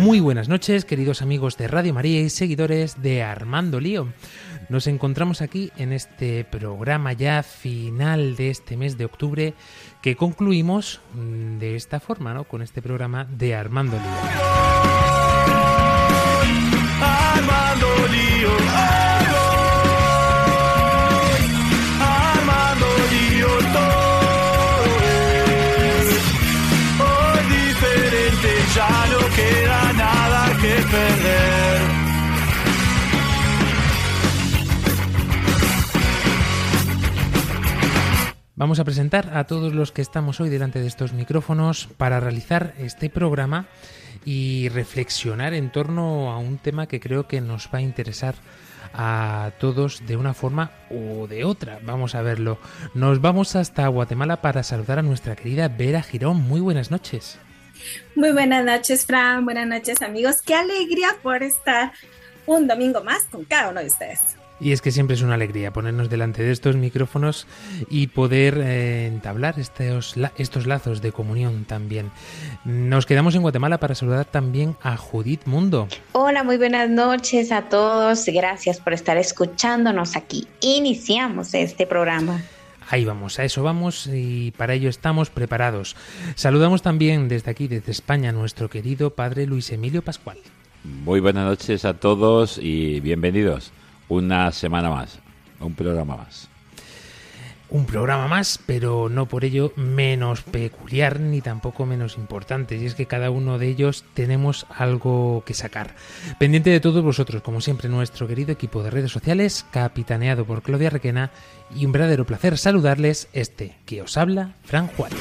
Muy buenas noches, queridos amigos de Radio María y seguidores de Armando Lío. Nos encontramos aquí en este programa ya final de este mes de octubre que concluimos mm, de esta forma, ¿no? Con este programa de Armando Lío. Vamos a presentar a todos los que estamos hoy delante de estos micrófonos para realizar este programa y reflexionar en torno a un tema que creo que nos va a interesar a todos de una forma o de otra. Vamos a verlo. Nos vamos hasta Guatemala para saludar a nuestra querida Vera Girón. Muy buenas noches. Muy buenas noches, Fran. Buenas noches, amigos. Qué alegría por estar un domingo más con cada uno de ustedes. Y es que siempre es una alegría ponernos delante de estos micrófonos y poder eh, entablar estos, estos lazos de comunión también. Nos quedamos en Guatemala para saludar también a Judith Mundo. Hola, muy buenas noches a todos. Gracias por estar escuchándonos aquí. Iniciamos este programa. Ahí vamos, a eso vamos y para ello estamos preparados. Saludamos también desde aquí, desde España, a nuestro querido padre Luis Emilio Pascual. Muy buenas noches a todos y bienvenidos. Una semana más, un programa más. Un programa más, pero no por ello menos peculiar ni tampoco menos importante. Y es que cada uno de ellos tenemos algo que sacar. Pendiente de todos vosotros, como siempre, nuestro querido equipo de redes sociales, capitaneado por Claudia Requena, y un verdadero placer saludarles este que os habla, Fran Juárez.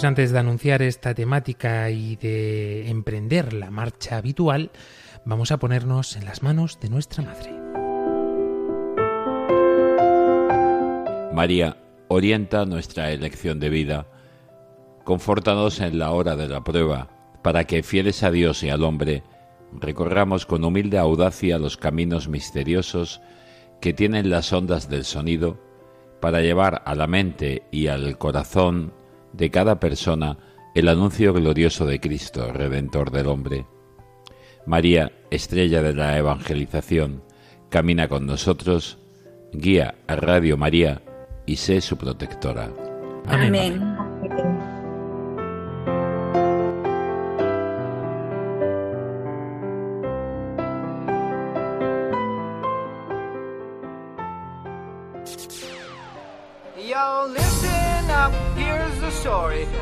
Pues antes de anunciar esta temática y de emprender la marcha habitual, vamos a ponernos en las manos de nuestra madre. María, orienta nuestra elección de vida. Confórtanos en la hora de la prueba, para que, fieles a Dios y al hombre, recorramos con humilde audacia los caminos misteriosos que tienen las ondas del sonido, para llevar a la mente y al corazón de cada persona el anuncio glorioso de Cristo, Redentor del hombre. María, estrella de la evangelización, camina con nosotros, guía a Radio María y sé su protectora. Amén.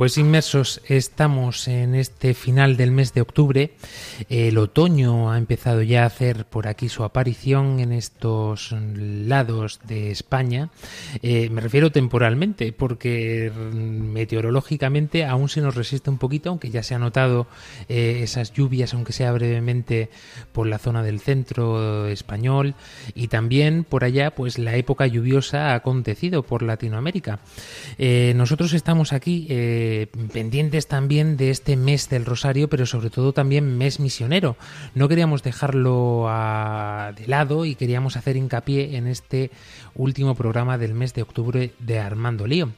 Pues inmersos estamos en este final del mes de octubre. El otoño ha empezado ya a hacer por aquí su aparición en estos lados de España. Eh, me refiero temporalmente, porque meteorológicamente aún se nos resiste un poquito, aunque ya se ha notado eh, esas lluvias, aunque sea brevemente, por la zona del centro español y también por allá, pues la época lluviosa ha acontecido por Latinoamérica. Eh, nosotros estamos aquí. Eh, pendientes también de este mes del Rosario, pero sobre todo también mes misionero. No queríamos dejarlo de lado y queríamos hacer hincapié en este último programa del mes de octubre de Armando Lío.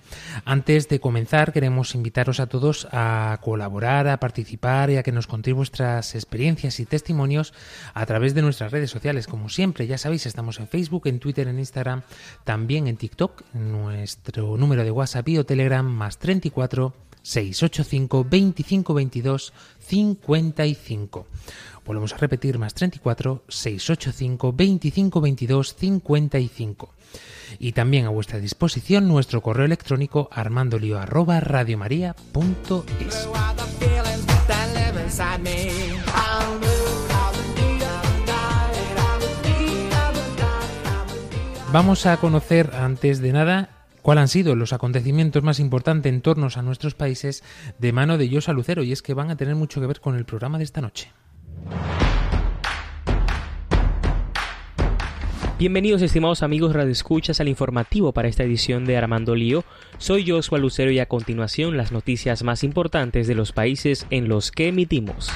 Antes de comenzar, queremos invitaros a todos a colaborar, a participar y a que nos contéis vuestras experiencias y testimonios a través de nuestras redes sociales. Como siempre, ya sabéis, estamos en Facebook, en Twitter, en Instagram, también en TikTok, nuestro número de WhatsApp y o Telegram más 34 685 25 22 55. Volvemos a repetir más 34 685 25 22 55. Y también a vuestra disposición nuestro correo electrónico armandolio arroba radiomaria.es. Vamos a conocer antes de nada cuáles han sido los acontecimientos más importantes en torno a nuestros países de mano de Yosa Lucero y es que van a tener mucho que ver con el programa de esta noche. Bienvenidos estimados amigos radioescuchas al informativo para esta edición de Armando Lío. Soy Joshua Lucero y a continuación las noticias más importantes de los países en los que emitimos.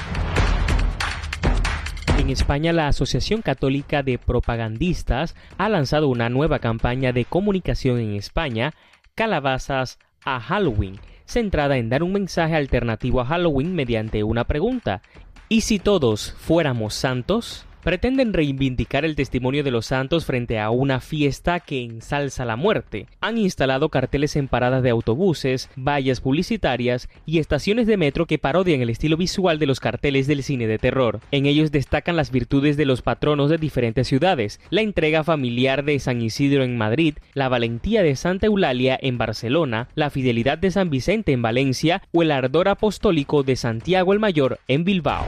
En España, la Asociación Católica de Propagandistas ha lanzado una nueva campaña de comunicación en España, Calabazas a Halloween, centrada en dar un mensaje alternativo a Halloween mediante una pregunta. ¿Y si todos fuéramos santos? Pretenden reivindicar el testimonio de los santos frente a una fiesta que ensalza la muerte. Han instalado carteles en paradas de autobuses, vallas publicitarias y estaciones de metro que parodian el estilo visual de los carteles del cine de terror. En ellos destacan las virtudes de los patronos de diferentes ciudades, la entrega familiar de San Isidro en Madrid, la valentía de Santa Eulalia en Barcelona, la fidelidad de San Vicente en Valencia o el ardor apostólico de Santiago el Mayor en Bilbao.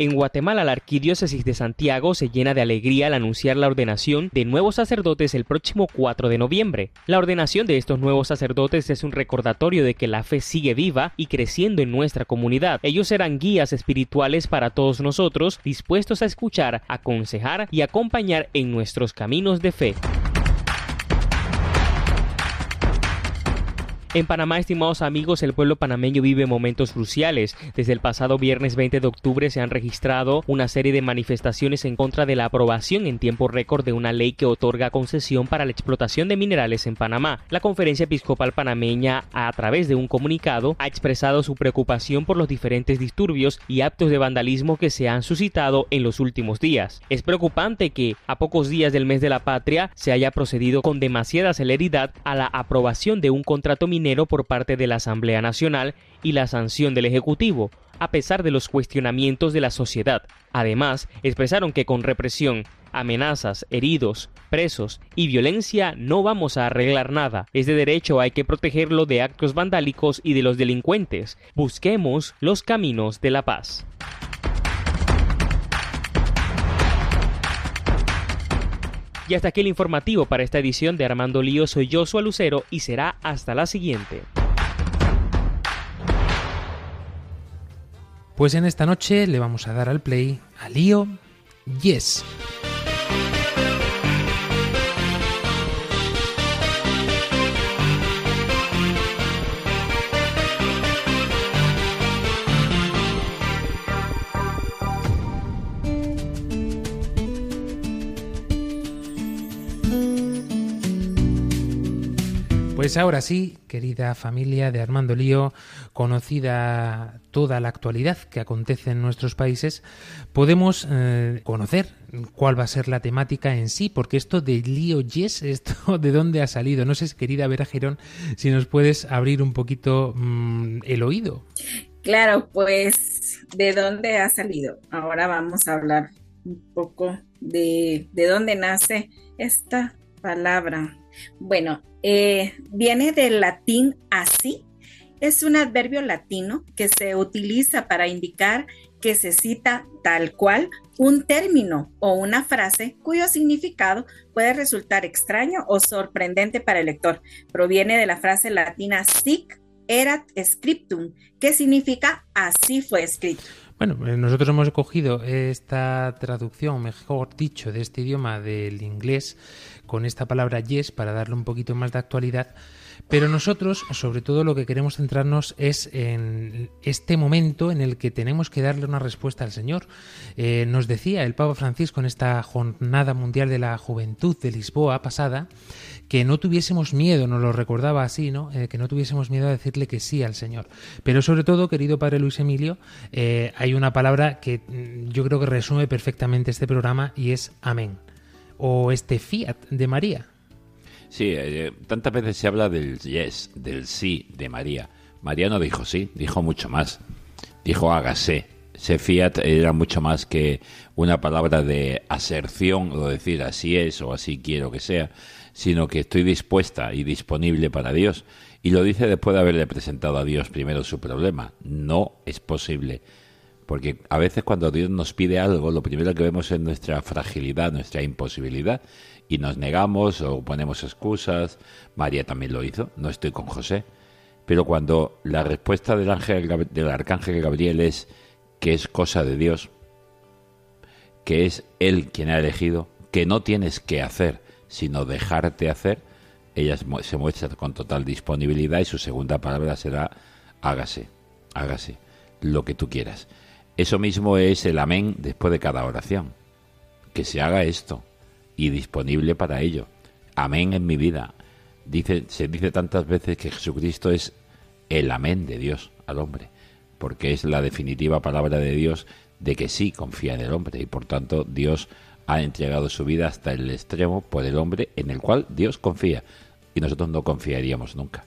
En Guatemala, la Arquidiócesis de Santiago se llena de alegría al anunciar la ordenación de nuevos sacerdotes el próximo 4 de noviembre. La ordenación de estos nuevos sacerdotes es un recordatorio de que la fe sigue viva y creciendo en nuestra comunidad. Ellos serán guías espirituales para todos nosotros, dispuestos a escuchar, aconsejar y acompañar en nuestros caminos de fe. En Panamá, estimados amigos, el pueblo panameño vive momentos cruciales. Desde el pasado viernes 20 de octubre se han registrado una serie de manifestaciones en contra de la aprobación en tiempo récord de una ley que otorga concesión para la explotación de minerales en Panamá. La Conferencia Episcopal Panameña, a través de un comunicado, ha expresado su preocupación por los diferentes disturbios y actos de vandalismo que se han suscitado en los últimos días. Es preocupante que, a pocos días del mes de la patria, se haya procedido con demasiada celeridad a la aprobación de un contrato minero por parte de la Asamblea Nacional y la sanción del Ejecutivo, a pesar de los cuestionamientos de la sociedad. Además, expresaron que con represión, amenazas, heridos, presos y violencia no vamos a arreglar nada. Es de derecho hay que protegerlo de actos vandálicos y de los delincuentes. Busquemos los caminos de la paz. Y hasta aquí el informativo para esta edición de Armando Lío. Soy Joshua Lucero y será hasta la siguiente. Pues en esta noche le vamos a dar al play a Lío Yes. Pues ahora sí, querida familia de Armando Lío, conocida toda la actualidad que acontece en nuestros países, podemos eh, conocer cuál va a ser la temática en sí, porque esto de Lío Yes, esto de dónde ha salido. No sé, querida Vera Girón, si nos puedes abrir un poquito mm, el oído. Claro, pues de dónde ha salido. Ahora vamos a hablar un poco de, de dónde nace esta palabra. Bueno, eh, viene del latín así. Es un adverbio latino que se utiliza para indicar que se cita tal cual un término o una frase cuyo significado puede resultar extraño o sorprendente para el lector. Proviene de la frase latina sic erat scriptum, que significa así fue escrito. Bueno, eh, nosotros hemos cogido esta traducción, mejor dicho, de este idioma del inglés con esta palabra yes para darle un poquito más de actualidad. Pero nosotros, sobre todo, lo que queremos centrarnos es en este momento en el que tenemos que darle una respuesta al Señor. Eh, nos decía el Papa Francisco en esta Jornada Mundial de la Juventud de Lisboa pasada que no tuviésemos miedo, nos lo recordaba así, ¿no? Eh, que no tuviésemos miedo a decirle que sí al Señor. Pero sobre todo, querido Padre Luis Emilio, eh, hay una palabra que mm, yo creo que resume perfectamente este programa y es amén. O este fiat de María. Sí, eh, tantas veces se habla del yes, del sí de María. María no dijo sí, dijo mucho más. Dijo hágase. Ese fiat era mucho más que una palabra de aserción o decir así es o así quiero que sea sino que estoy dispuesta y disponible para Dios. Y lo dice después de haberle presentado a Dios primero su problema. No es posible. Porque a veces cuando Dios nos pide algo, lo primero que vemos es nuestra fragilidad, nuestra imposibilidad. Y nos negamos o ponemos excusas. María también lo hizo. No estoy con José. Pero cuando la respuesta del, ángel, del arcángel Gabriel es que es cosa de Dios, que es Él quien ha elegido, que no tienes que hacer, sino dejarte hacer, ella se muestra con total disponibilidad y su segunda palabra será hágase, hágase, lo que tú quieras. Eso mismo es el amén después de cada oración. Que se haga esto y disponible para ello. Amén en mi vida. Se dice tantas veces que Jesucristo es el amén de Dios al hombre, porque es la definitiva palabra de Dios de que sí confía en el hombre y por tanto Dios ha entregado su vida hasta el extremo por el hombre en el cual Dios confía y nosotros no confiaríamos nunca.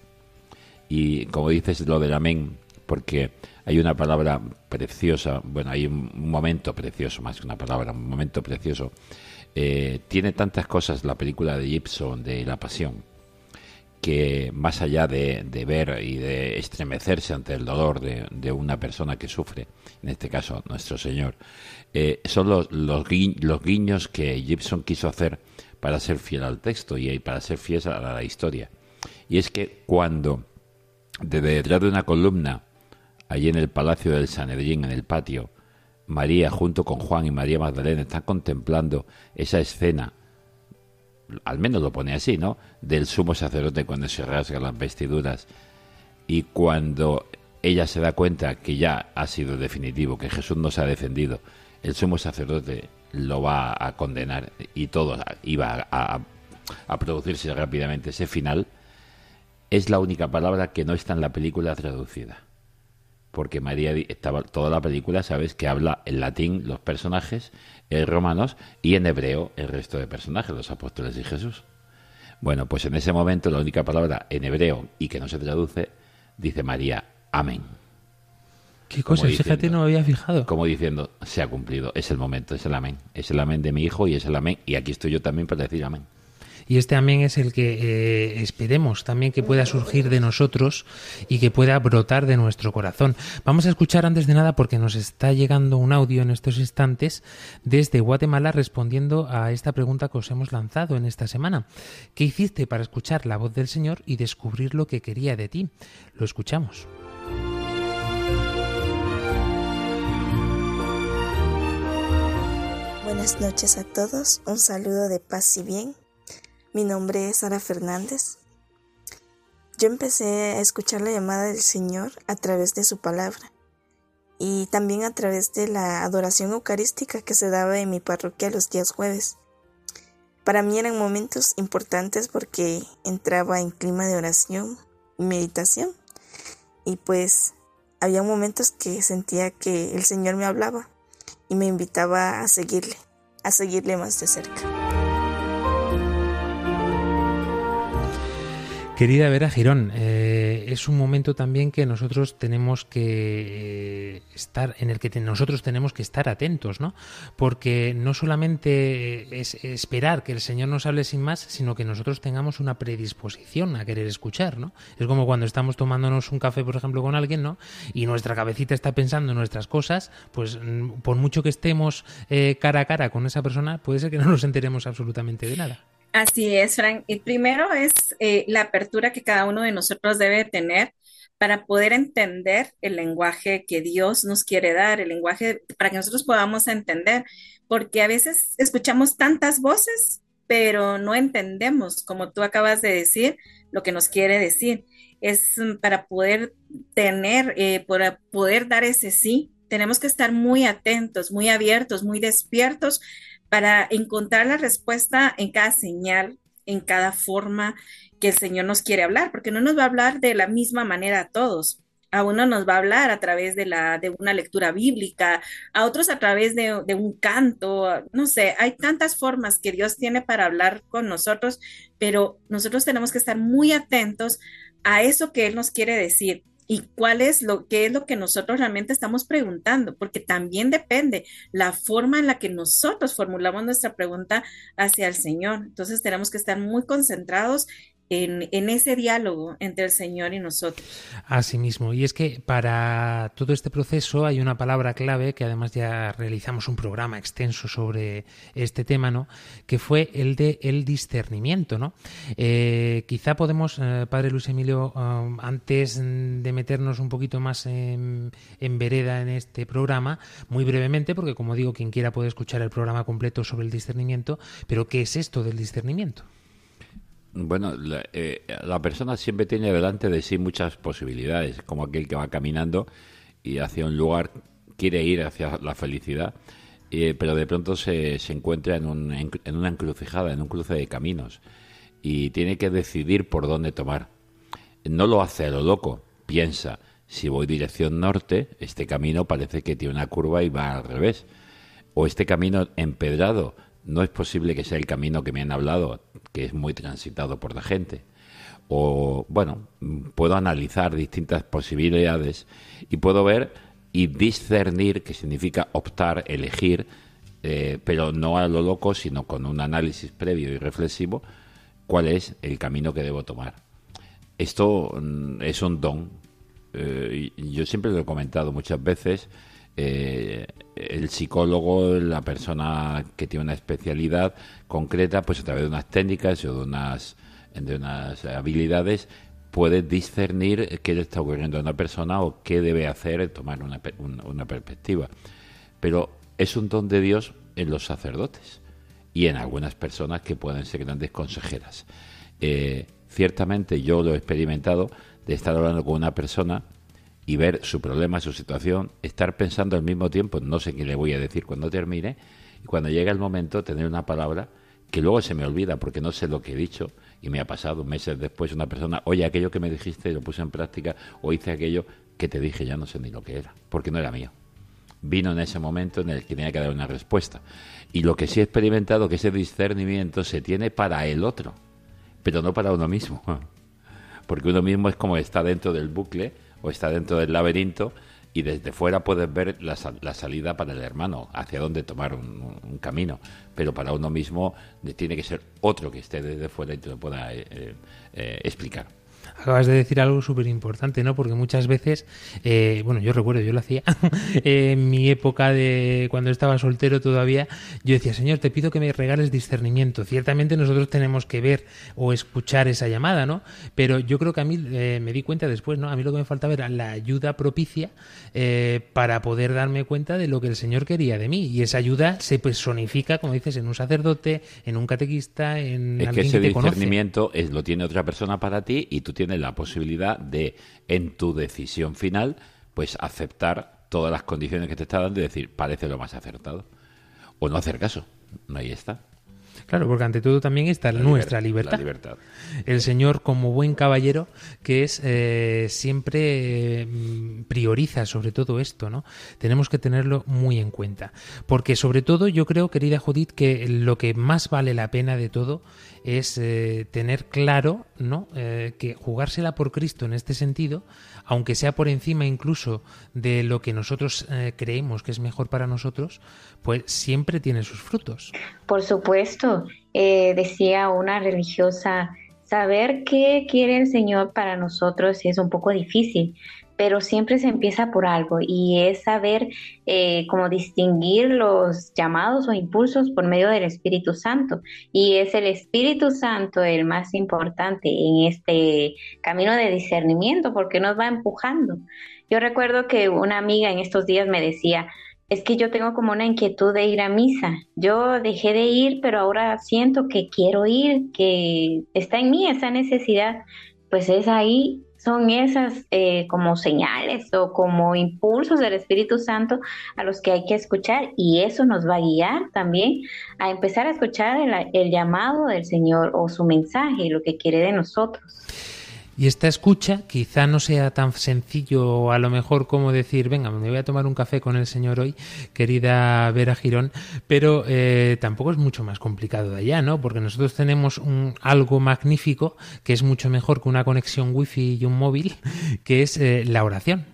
Y como dices lo del amén, porque hay una palabra preciosa, bueno, hay un momento precioso, más que una palabra, un momento precioso. Eh, tiene tantas cosas la película de Gibson de La Pasión, que más allá de, ver y de estremecerse ante el dolor de, una persona que sufre, en este caso nuestro Señor, eh, son los, los, guiños que Gibson quiso hacer para ser fiel al texto y para ser fiel a la, historia. Y es que cuando, desde detrás de una columna, allí en el palacio del Sanedrín, en el patio, María junto con Juan y María Magdalena están contemplando esa escena. Al menos lo pone así, ¿no? Del sumo sacerdote cuando se rasga las vestiduras. Y cuando ella se da cuenta que ya ha sido definitivo, que Jesús no se ha defendido, el sumo sacerdote lo va a condenar y todo iba a producirse rápidamente ese final, es la única palabra que no está en la película traducida porque María estaba toda la película, sabes, que habla en latín los personajes, en romanos y en hebreo el resto de personajes, los apóstoles y Jesús. Bueno, pues en ese momento la única palabra en hebreo y que no se traduce dice María, amén. ¿Qué cosa? Fíjate, no me había fijado. Como diciendo, se ha cumplido, es el momento, es el amén. Es el amén de mi hijo y es el amén. Y aquí estoy yo también para decir amén. Y este amén es el que eh, esperemos también que pueda surgir de nosotros y que pueda brotar de nuestro corazón. Vamos a escuchar antes de nada porque nos está llegando un audio en estos instantes desde Guatemala respondiendo a esta pregunta que os hemos lanzado en esta semana. ¿Qué hiciste para escuchar la voz del Señor y descubrir lo que quería de ti? Lo escuchamos. Buenas noches a todos, un saludo de paz y bien mi nombre es Sara Fernández. Yo empecé a escuchar la llamada del Señor a través de su palabra y también a través de la adoración eucarística que se daba en mi parroquia los días jueves. Para mí eran momentos importantes porque entraba en clima de oración y meditación y pues había momentos que sentía que el Señor me hablaba y me invitaba a seguirle, a seguirle más de cerca. Querida Vera Girón, eh, es un momento también que nosotros tenemos que eh, estar, en el que nosotros tenemos que estar atentos, ¿no? Porque no solamente es esperar que el Señor nos hable sin más, sino que nosotros tengamos una predisposición a querer escuchar, ¿no? Es como cuando estamos tomándonos un café, por ejemplo, con alguien, ¿no? Y nuestra cabecita está pensando en nuestras cosas, pues mm, por mucho que estemos eh, cara a cara con esa persona, puede ser que no nos enteremos absolutamente de nada. Así es, Frank. El primero es eh, la apertura que cada uno de nosotros debe tener para poder entender el lenguaje que Dios nos quiere dar, el lenguaje para que nosotros podamos entender, porque a veces escuchamos tantas voces, pero no entendemos, como tú acabas de decir, lo que nos quiere decir. Es mm, para poder tener, eh, para poder dar ese sí, tenemos que estar muy atentos, muy abiertos, muy despiertos para encontrar la respuesta en cada señal, en cada forma que el Señor nos quiere hablar, porque no nos va a hablar de la misma manera a todos. A uno nos va a hablar a través de, la, de una lectura bíblica, a otros a través de, de un canto, no sé, hay tantas formas que Dios tiene para hablar con nosotros, pero nosotros tenemos que estar muy atentos a eso que Él nos quiere decir y cuál es lo que es lo que nosotros realmente estamos preguntando, porque también depende la forma en la que nosotros formulamos nuestra pregunta hacia el Señor. Entonces tenemos que estar muy concentrados en, ese diálogo entre el Señor y nosotros. Asimismo, y es que para todo este proceso hay una palabra clave que además ya realizamos un programa extenso sobre este tema, ¿no? Que fue el de el discernimiento, ¿no? Eh, quizá podemos, eh, Padre Luis Emilio, um, antes de meternos un poquito más en, en vereda en este programa, muy brevemente, porque como digo, quien quiera puede escuchar el programa completo sobre el discernimiento, pero ¿qué es esto del discernimiento? Bueno, eh, la, persona siempre tiene delante de sí muchas posibilidades, como aquel que va caminando y hacia un lugar quiere ir hacia la felicidad, eh, pero de pronto se, se encuentra en, un, en, una encrucijada, en un cruce de caminos, y tiene que decidir por dónde tomar. No lo hace a lo loco, piensa, si voy dirección norte, este camino parece que tiene una curva y va al revés. O este camino empedrado no es posible que sea el camino que me han hablado, que es muy transitado por la gente. O, bueno, puedo analizar distintas posibilidades y puedo ver y discernir, que significa optar, elegir, eh, pero no a lo loco, sino con un análisis previo y reflexivo, cuál es el camino que debo tomar. Esto mm, es un don. Eh, yo siempre lo he comentado muchas veces eh, el psicólogo, la persona que tiene una especialidad concreta, pues a través de unas técnicas o de unas, de unas habilidades, puede discernir qué le está ocurriendo a una persona o qué debe hacer, tomar una, una perspectiva. Pero es un don de Dios en los sacerdotes y en algunas personas que pueden ser grandes consejeras. Eh, ciertamente yo lo he experimentado de estar hablando con una persona y ver su problema, su situación, estar pensando al mismo tiempo, no sé qué le voy a decir cuando termine, y cuando llega el momento tener una palabra que luego se me olvida porque no sé lo que he dicho y me ha pasado meses después una persona, oye, aquello que me dijiste lo puse en práctica o hice aquello que te dije ya no sé ni lo que era, porque no era mío. Vino en ese momento en el que tenía que dar una respuesta. Y lo que sí he experimentado, que ese discernimiento se tiene para el otro, pero no para uno mismo. Porque uno mismo es como está dentro del bucle o está dentro del laberinto y desde fuera puedes ver la, salida para el hermano, hacia dónde tomar un, camino. Pero para uno mismo tiene que ser otro que esté desde fuera y te lo pueda eh, eh, eh, explicar acabas de decir algo súper importante, ¿no? Porque muchas veces, eh, bueno, yo recuerdo, yo lo hacía en mi época de cuando estaba soltero todavía, yo decía, Señor, te pido que me regales discernimiento. Ciertamente nosotros tenemos que ver o escuchar esa llamada, ¿no? Pero yo creo que a mí eh, me di cuenta después, ¿no? A mí lo que me faltaba era la ayuda propicia eh, para poder darme cuenta de lo que el Señor quería de mí. Y esa ayuda se personifica, como dices, en un sacerdote, en un catequista, en es que ese discernimiento es, lo tiene otra persona para ti y tú tienes la posibilidad de, en tu decisión final, pues aceptar todas las condiciones que te está dando y decir, parece lo más acertado. O no hacer caso. Ahí está. Claro, porque ante todo también está nuestra libertad. El Señor, como buen caballero, que es eh, siempre mm, prioriza sobre todo esto, ¿no? Tenemos que tenerlo muy en cuenta. Porque sobre todo yo creo, querida Judith, que lo que más vale la pena de todo es eh, tener claro ¿no? Eh, que jugársela por Cristo en este sentido, aunque sea por encima incluso de lo que nosotros eh, creemos que es mejor para nosotros, pues siempre tiene sus frutos. Por supuesto, decía una religiosa, saber qué quiere el Señor para nosotros es un poco difícil, pero siempre se empieza por algo y es saber eh, cómo distinguir los llamados o impulsos por medio del Espíritu Santo. Y es el Espíritu Santo el más importante en este camino de discernimiento porque nos va empujando. Yo recuerdo que una amiga en estos días me decía, es que yo tengo como una inquietud de ir a misa. Yo dejé de ir, pero ahora siento que quiero ir, que está en mí esa necesidad. Pues es ahí son esas eh, como señales o como impulsos del Espíritu Santo a los que hay que escuchar y eso nos va a guiar también a empezar a escuchar el, el llamado del Señor o su mensaje, lo que quiere de nosotros. Y esta escucha quizá no sea tan sencillo a lo mejor como decir, venga, me voy a tomar un café con el Señor hoy, querida Vera Girón, pero eh, tampoco es mucho más complicado de allá, ¿no? Porque nosotros tenemos un, algo magnífico que es mucho mejor que una conexión wifi y un móvil, que es eh, la oración.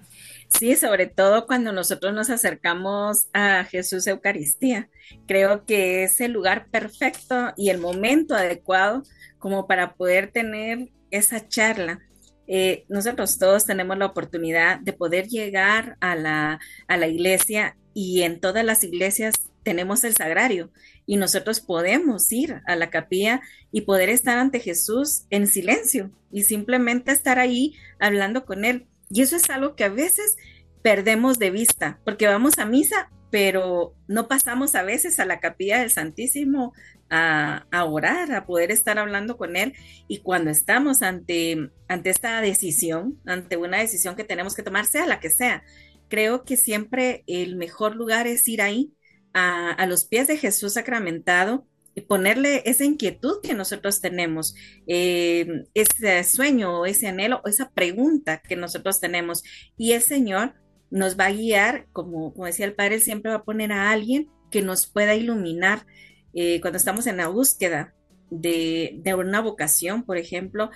Sí, sobre todo cuando nosotros nos acercamos a Jesús Eucaristía. Creo que es el lugar perfecto y el momento adecuado como para poder tener esa charla. Eh, nosotros todos tenemos la oportunidad de poder llegar a la, a la iglesia y en todas las iglesias tenemos el sagrario y nosotros podemos ir a la capilla y poder estar ante Jesús en silencio y simplemente estar ahí hablando con Él. Y eso es algo que a veces perdemos de vista porque vamos a misa, pero no pasamos a veces a la capilla del Santísimo a, orar, a poder estar hablando con Él. Y cuando estamos ante, ante esta decisión, ante una decisión que tenemos que tomar, sea la que sea, creo que siempre el mejor lugar es ir ahí, a, los pies de Jesús sacramentado y ponerle esa inquietud que nosotros tenemos, eh, ese sueño, ese anhelo, esa pregunta que nosotros tenemos. Y el Señor nos va a guiar, como, como decía el Padre, siempre va a poner a alguien que nos pueda iluminar eh, cuando estamos en la búsqueda de, una vocación, por ejemplo,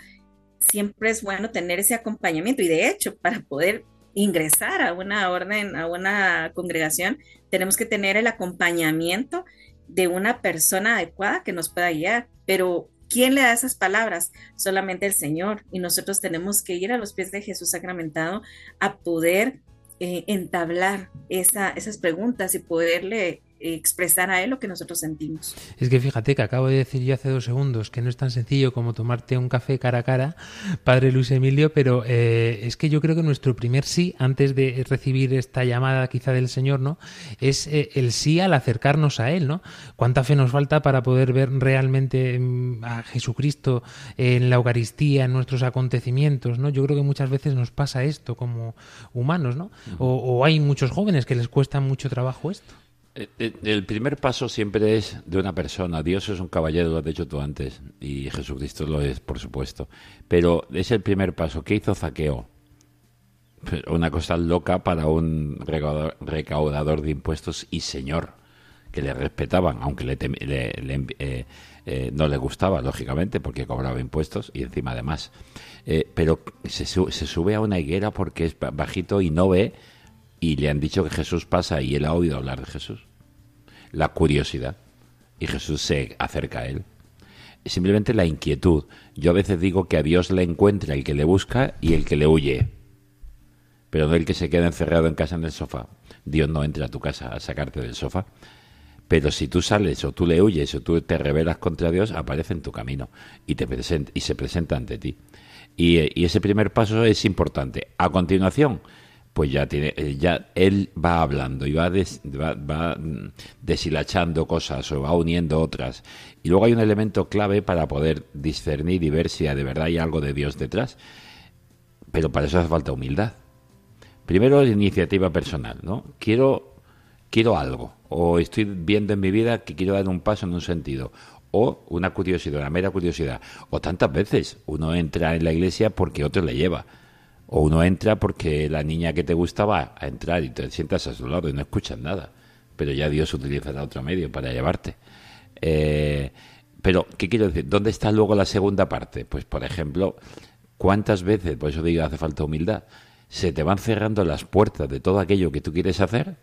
siempre es bueno tener ese acompañamiento y de hecho, para poder ingresar a una orden, a una congregación, tenemos que tener el acompañamiento de una persona adecuada que nos pueda guiar. Pero, ¿quién le da esas palabras? Solamente el Señor. Y nosotros tenemos que ir a los pies de Jesús sacramentado a poder eh, entablar esas preguntas y poderle expresar a él lo que nosotros sentimos. Es que fíjate que acabo de decir yo hace dos segundos que no es tan sencillo como tomarte un café cara a cara, padre Luis Emilio, pero eh, es que yo creo que nuestro primer sí, antes de recibir esta llamada quizá del Señor, ¿no? Es eh, el sí al acercarnos a Él, ¿no? ¿Cuánta fe nos falta para poder ver realmente mm, a Jesucristo en la Eucaristía, en nuestros acontecimientos, ¿no? Yo creo que muchas veces nos pasa esto como humanos, ¿no? o hay muchos jóvenes que les cuesta mucho trabajo esto. Eh, eh, el primer paso siempre es de una persona. Dios es un caballero, lo has dicho tú antes, y Jesucristo lo es, por supuesto. Pero es el primer paso. ¿Qué hizo Zaqueo? Una cosa loca para un recaudador de impuestos y señor, que le respetaban, aunque le, eh, no le gustaba, lógicamente, porque cobraba impuestos y encima además. pero se, se sube a una higuera porque es bajito y no ve y le han dicho que Jesús pasa y él ha oído hablar de Jesús. La curiosidad. Y Jesús se acerca a él. Simplemente la inquietud. Yo a veces digo que a Dios le encuentra el que le busca y el que le huye. Pero no el que se queda encerrado en casa en el sofá. Dios no entra a tu casa a sacarte del sofá. Pero si tú sales o tú le huyes o tú te rebelas contra Dios, aparece en tu camino y, te presenta, y se presenta ante ti. Y, y ese primer paso es importante. A continuación, pues ya tiene, eh, ya él va hablando y va, va, mm, deshilachando cosas o va uniendo otras. Y luego hay un elemento clave para poder discernir y ver si de verdad hay algo de Dios detrás. Pero para eso hace falta humildad. Primero la iniciativa personal, ¿no? Quiero, quiero algo, o estoy viendo en mi vida que quiero dar un paso en un sentido, o una curiosidad, una mera curiosidad. O tantas veces uno entra en la iglesia porque otro le lleva o uno entra porque la niña que te gusta va a entrar y te sientas a su lado y no escuchas nada. Pero ya Dios utilizará otro medio para llevarte. Eh, pero, ¿qué quiero decir? ¿Dónde está luego la segunda parte? Pues, por ejemplo, ¿cuántas veces, por eso digo, hace falta humildad, se te van cerrando las puertas de todo aquello que tú quieres hacer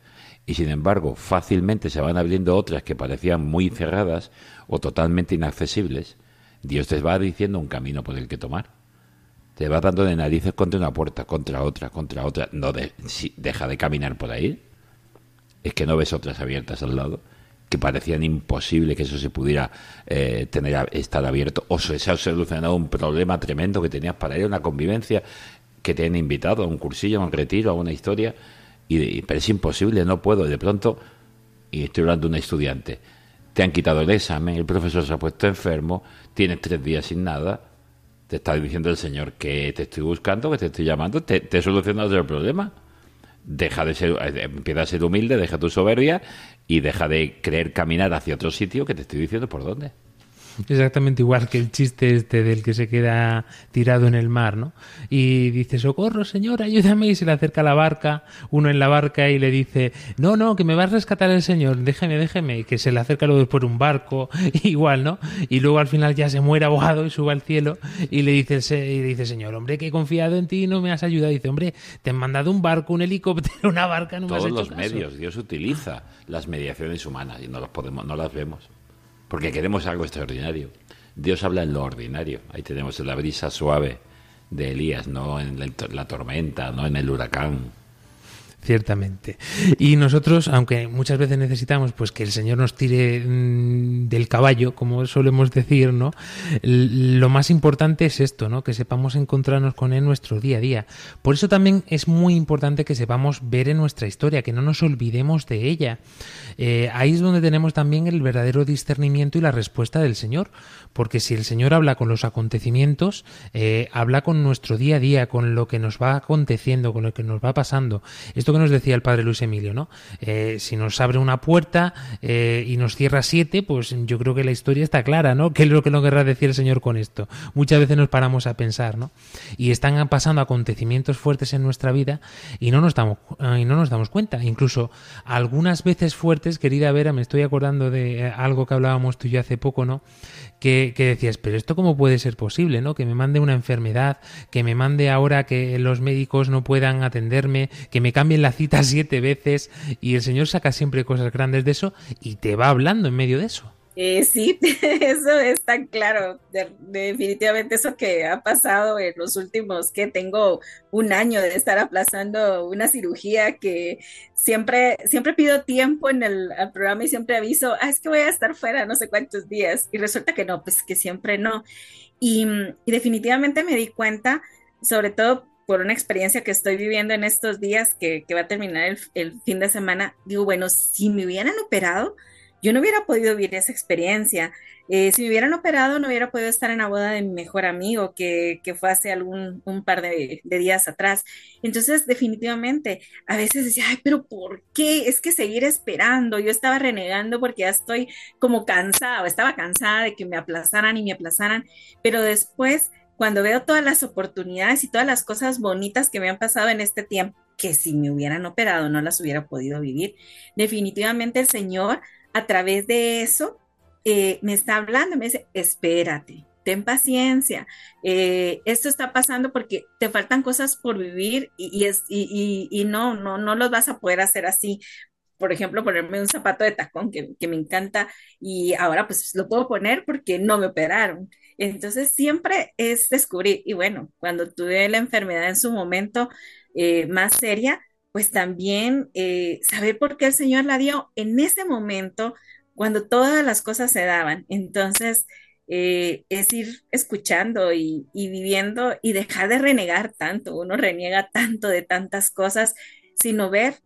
y, sin embargo, fácilmente se van abriendo otras que parecían muy cerradas o totalmente inaccesibles? Dios te va diciendo un camino por el que tomar te vas dando de narices contra una puerta, contra otra, contra otra. No de, si, deja de caminar por ahí. Es que no ves otras abiertas al lado que parecían imposible que eso se pudiera eh, tener estar abierto o se, ha solucionado un problema tremendo que tenías para ir a una convivencia que te han invitado a un cursillo, a un retiro, a una historia y, pero es imposible, no puedo. Y de pronto, y estoy hablando de un estudiante, te han quitado el examen, el profesor se ha puesto enfermo, tienes tres días sin nada, te está diciendo el señor que te estoy buscando, que te estoy llamando, te, te he solucionado el problema deja de ser, eh, empieza a ser humilde, deja tu soberbia y deja de creer caminar hacia otro sitio que te estoy diciendo por dónde. Exactamente igual que el chiste este del que se queda tirado en el mar, ¿no? Y dice, socorro, señor, ayúdame, y se le acerca la barca, uno en la barca y le dice, no, no, que me va a rescatar el señor, déjeme, déjeme, y que se le acerca luego por un barco, igual, ¿no? Y luego al final ya se muere abogado y sube al cielo y le dice, y le dice, señor, hombre, que he confiado en ti y no me has ayudado. Y dice, hombre, te han mandado un barco, un helicóptero, una barca, no Todos me has los medios, Dios utiliza las mediaciones humanas y no, los podemos, no las vemos porque queremos algo extraordinario. Dios habla en lo ordinario. Ahí tenemos la brisa suave de Elías, no en la tormenta, no en el huracán ciertamente. Y nosotros, aunque muchas veces necesitamos pues que el Señor nos tire mm, del caballo, como solemos decir, ¿no? Lo más importante es esto, ¿no? Que sepamos encontrarnos con él nuestro día a día. Por eso también es muy importante que sepamos ver en nuestra historia, que no nos olvidemos de ella. Eh, ahí es donde tenemos también el verdadero discernimiento y la respuesta del Señor, porque si el Señor habla con los acontecimientos, eh, habla con nuestro día a día, con lo que nos va aconteciendo, con lo que nos va pasando. Que nos decía el padre Luis Emilio, ¿no? Eh, si nos abre una puerta eh, y nos cierra siete, pues yo creo que la historia está clara, ¿no? ¿Qué es lo que nos querrá decir el Señor con esto? Muchas veces nos paramos a pensar, ¿no? Y están pasando acontecimientos fuertes en nuestra vida y no nos damos, y no nos damos cuenta. Incluso algunas veces fuertes, querida Vera, me estoy acordando de algo que hablábamos tú y yo hace poco, ¿no? Que, decías, pero esto cómo puede ser posible, ¿no? Que me mande una enfermedad, que me mande ahora que los médicos no puedan atenderme, que me cambien la cita siete veces y el Señor saca siempre cosas grandes de eso y te va hablando en medio de eso. Eh, sí, eso es tan claro. definitivamente eso que ha pasado en los últimos, que tengo un año de estar aplazando una cirugía que siempre, siempre pido tiempo en el programa y siempre aviso, ah, es que voy a estar fuera no sé cuántos días. Y resulta que no, pues que siempre no. Y, definitivamente me di cuenta, sobre todo por una experiencia que estoy viviendo en estos días, que, va a terminar el, el fin de semana, digo, bueno, si me hubieran operado, yo no hubiera podido vivir esa experiencia. Eh, si me hubieran operado, no hubiera podido estar en la boda de mi mejor amigo, que, fue hace algún un par de, días atrás. Entonces, definitivamente, a veces decía, ay, pero ¿por qué? Es que seguir esperando. Yo estaba renegando porque ya estoy como cansada, estaba cansada de que me aplazaran y me aplazaran, pero después, cuando veo todas las oportunidades y todas las cosas bonitas que me han pasado en este tiempo, que si me hubieran operado no las hubiera podido vivir, definitivamente el Señor a través de eso eh, me está hablando, me dice, espérate, ten paciencia, eh, esto está pasando porque te faltan cosas por vivir y, es, y, no, no, no los vas a poder hacer así. Por ejemplo, ponerme un zapato de tacón que, me encanta y ahora pues lo puedo poner porque no me operaron. Entonces siempre es descubrir y bueno, cuando tuve la enfermedad en su momento eh, más seria, pues también eh, saber por qué el Señor la dio en ese momento, cuando todas las cosas se daban. Entonces, eh, es ir escuchando y, y, viviendo y dejar de renegar tanto. Uno reniega tanto de tantas cosas, sino ver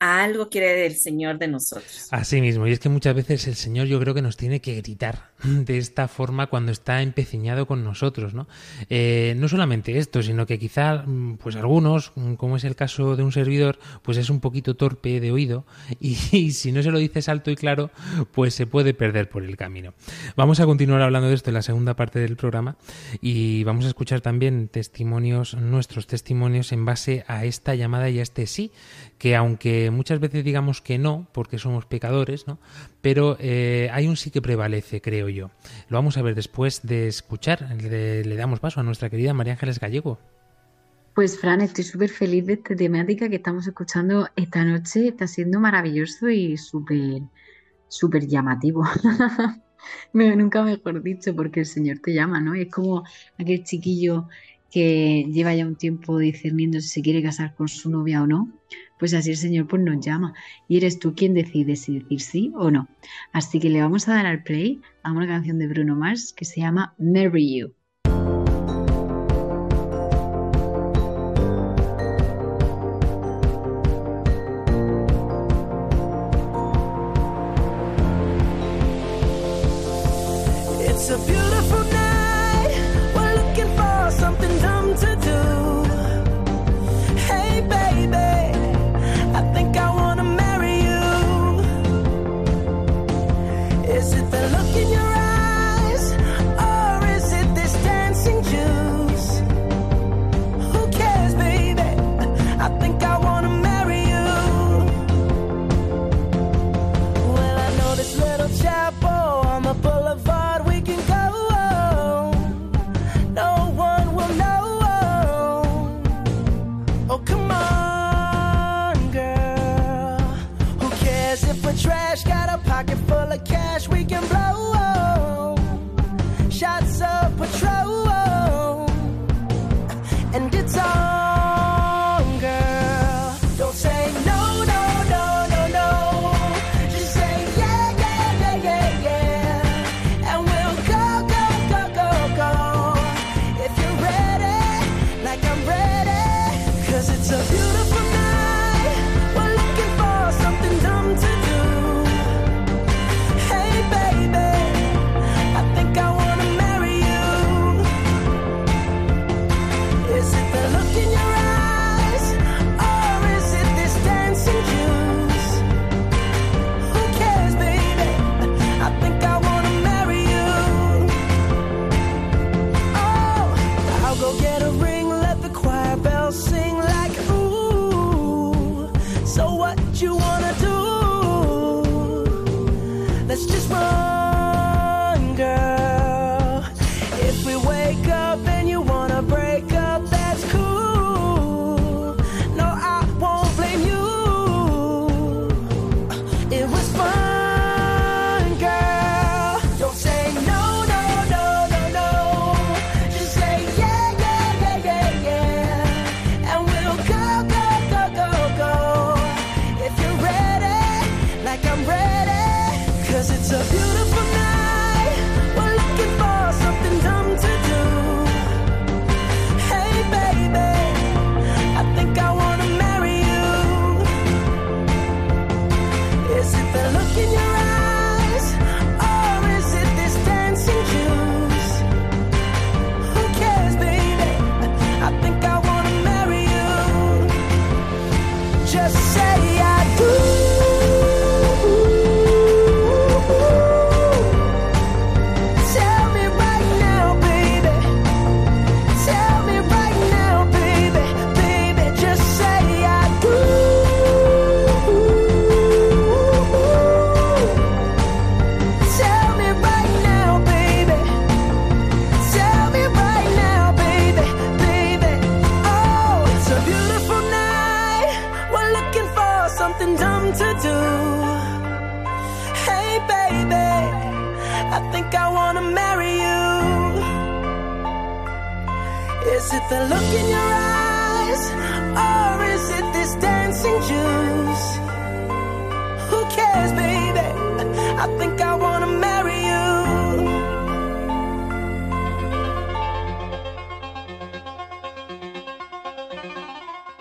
algo quiere el Señor de nosotros. Así mismo, y es que muchas veces el Señor yo creo que nos tiene que gritar de esta forma cuando está empecinado con nosotros, ¿no? Eh, no solamente esto, sino que quizá, mm, pues algunos, mm, como es el caso de un servidor, pues es un poquito torpe de oído y, si no se lo dices alto y claro, pues se puede perder por el camino. Vamos a continuar hablando de esto en la segunda parte del programa y vamos a escuchar también testimonios, nuestros testimonios en base a esta llamada y a este sí que aunque muchas veces digamos que no, porque somos pecadores, ¿no? pero eh, hay un sí que prevalece, creo yo. Lo vamos a ver después de escuchar. Le, damos paso a nuestra querida María Ángeles Gallego. Pues Fran, estoy súper feliz de esta temática que estamos escuchando esta noche. Está siendo maravilloso y súper, súper llamativo. Nunca mejor dicho, porque el Señor te llama, ¿no? Es como aquel chiquillo que lleva ya un tiempo discerniendo si se quiere casar con su novia o no pues así el Señor pues, nos llama y eres tú quien decide si decir sí o no. Así que le vamos a dar al play a una canción de Bruno Mars que se llama Marry You.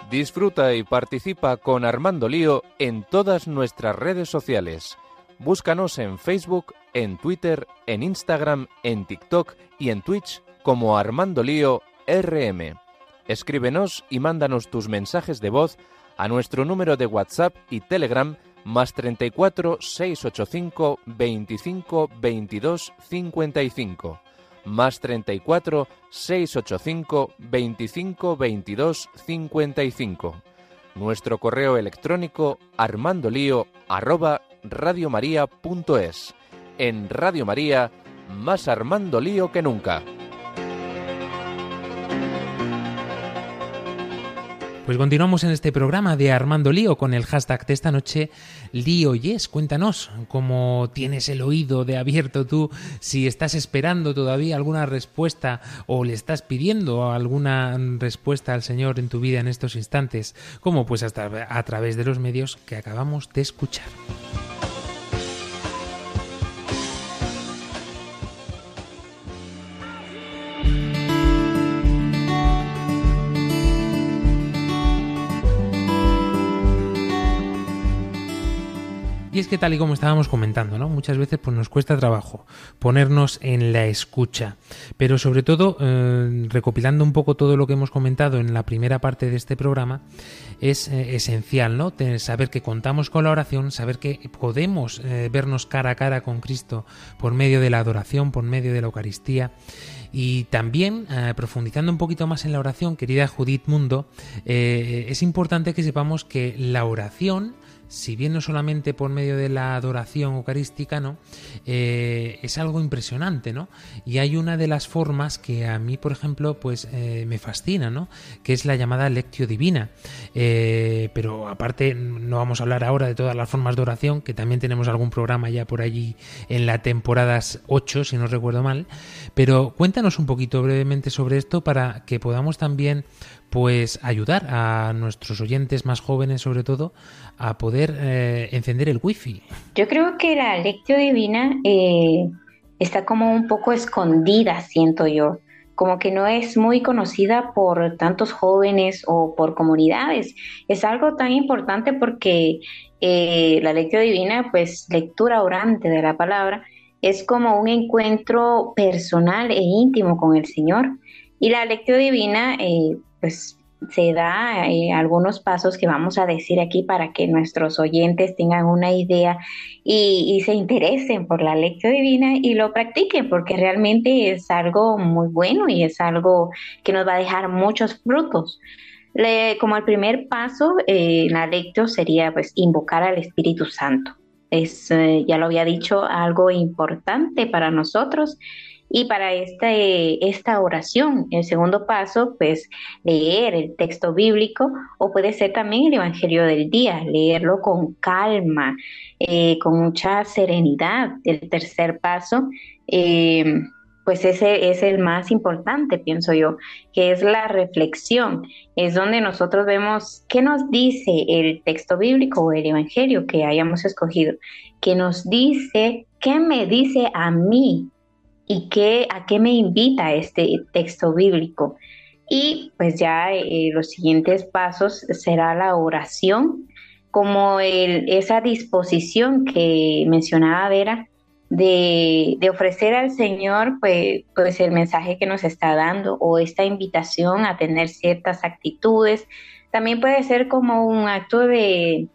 Disfruta y participa con Armando Lío en todas nuestras redes sociales. Búscanos en Facebook, en Twitter, en Instagram, en TikTok y en Twitch como Armando Lío rm. Escríbenos y mándanos tus mensajes de voz a nuestro número de WhatsApp y Telegram más 34 685 25 22 55 más 34 685 25 22 55 nuestro correo electrónico armandolío arroba radiomaria.es. En Radio María, más Armando Lío que nunca. Pues continuamos en este programa de Armando Lío con el hashtag de esta noche, Lío Yes. Cuéntanos cómo tienes el oído de abierto tú, si estás esperando todavía alguna respuesta o le estás pidiendo alguna respuesta al Señor en tu vida en estos instantes, como pues a través de los medios que acabamos de escuchar. Y es que tal y como estábamos comentando, ¿no? Muchas veces pues nos cuesta trabajo ponernos en la escucha. Pero sobre todo, eh, recopilando un poco todo lo que hemos comentado en la primera parte de este programa, es eh, esencial, ¿no? saber que contamos con la oración, saber que podemos eh, vernos cara a cara con Cristo por medio de la adoración, por medio de la Eucaristía. Y también, profundizando un poquito más en la oración, querida Judith Mundo, es importante que sepamos que la oración si bien no solamente por medio de la adoración eucarística, ¿no? Eh, es algo impresionante, ¿no? Y hay una de las formas que a mí, por ejemplo, pues eh, me fascina, ¿no? Que es la llamada lectio divina. Eh, pero aparte, no vamos a hablar ahora de todas las formas de oración, que también tenemos algún programa ya por allí en la temporada 8, si no recuerdo mal. Pero cuéntanos un poquito brevemente sobre esto para que podamos también pues ayudar a nuestros oyentes más jóvenes sobre todo a poder eh, encender el wifi. Yo creo que la lectio divina eh, está como un poco escondida, siento yo, como que no es muy conocida por tantos jóvenes o por comunidades. Es algo tan importante porque eh, la lectio divina, pues lectura orante de la palabra, es como un encuentro personal e íntimo con el Señor. Y la lectio divina, pues se da eh, algunos pasos que vamos a decir aquí para que nuestros oyentes tengan una idea y, se interesen por la lección divina y lo practiquen porque realmente es algo muy bueno y es algo que nos va a dejar muchos frutos. como el primer paso, eh, la lectio sería pues invocar al Espíritu Santo. Es, eh, ya lo había dicho, algo importante para nosotros y para este, esta oración, el segundo paso, pues leer el texto bíblico o puede ser también el Evangelio del día, leerlo con calma, eh, con mucha serenidad. El tercer paso, eh, pues ese es el más importante, pienso yo, que es la reflexión. Es donde nosotros vemos qué nos dice el texto bíblico o el Evangelio que hayamos escogido, que nos dice, qué me dice a mí y qué, a qué me invita este texto bíblico. Y pues ya eh, los siguientes pasos será la oración, como el, esa disposición que mencionaba Vera de, ofrecer al Señor pues, pues el mensaje que nos está dando o esta invitación a tener ciertas actitudes. También puede ser como un acto de,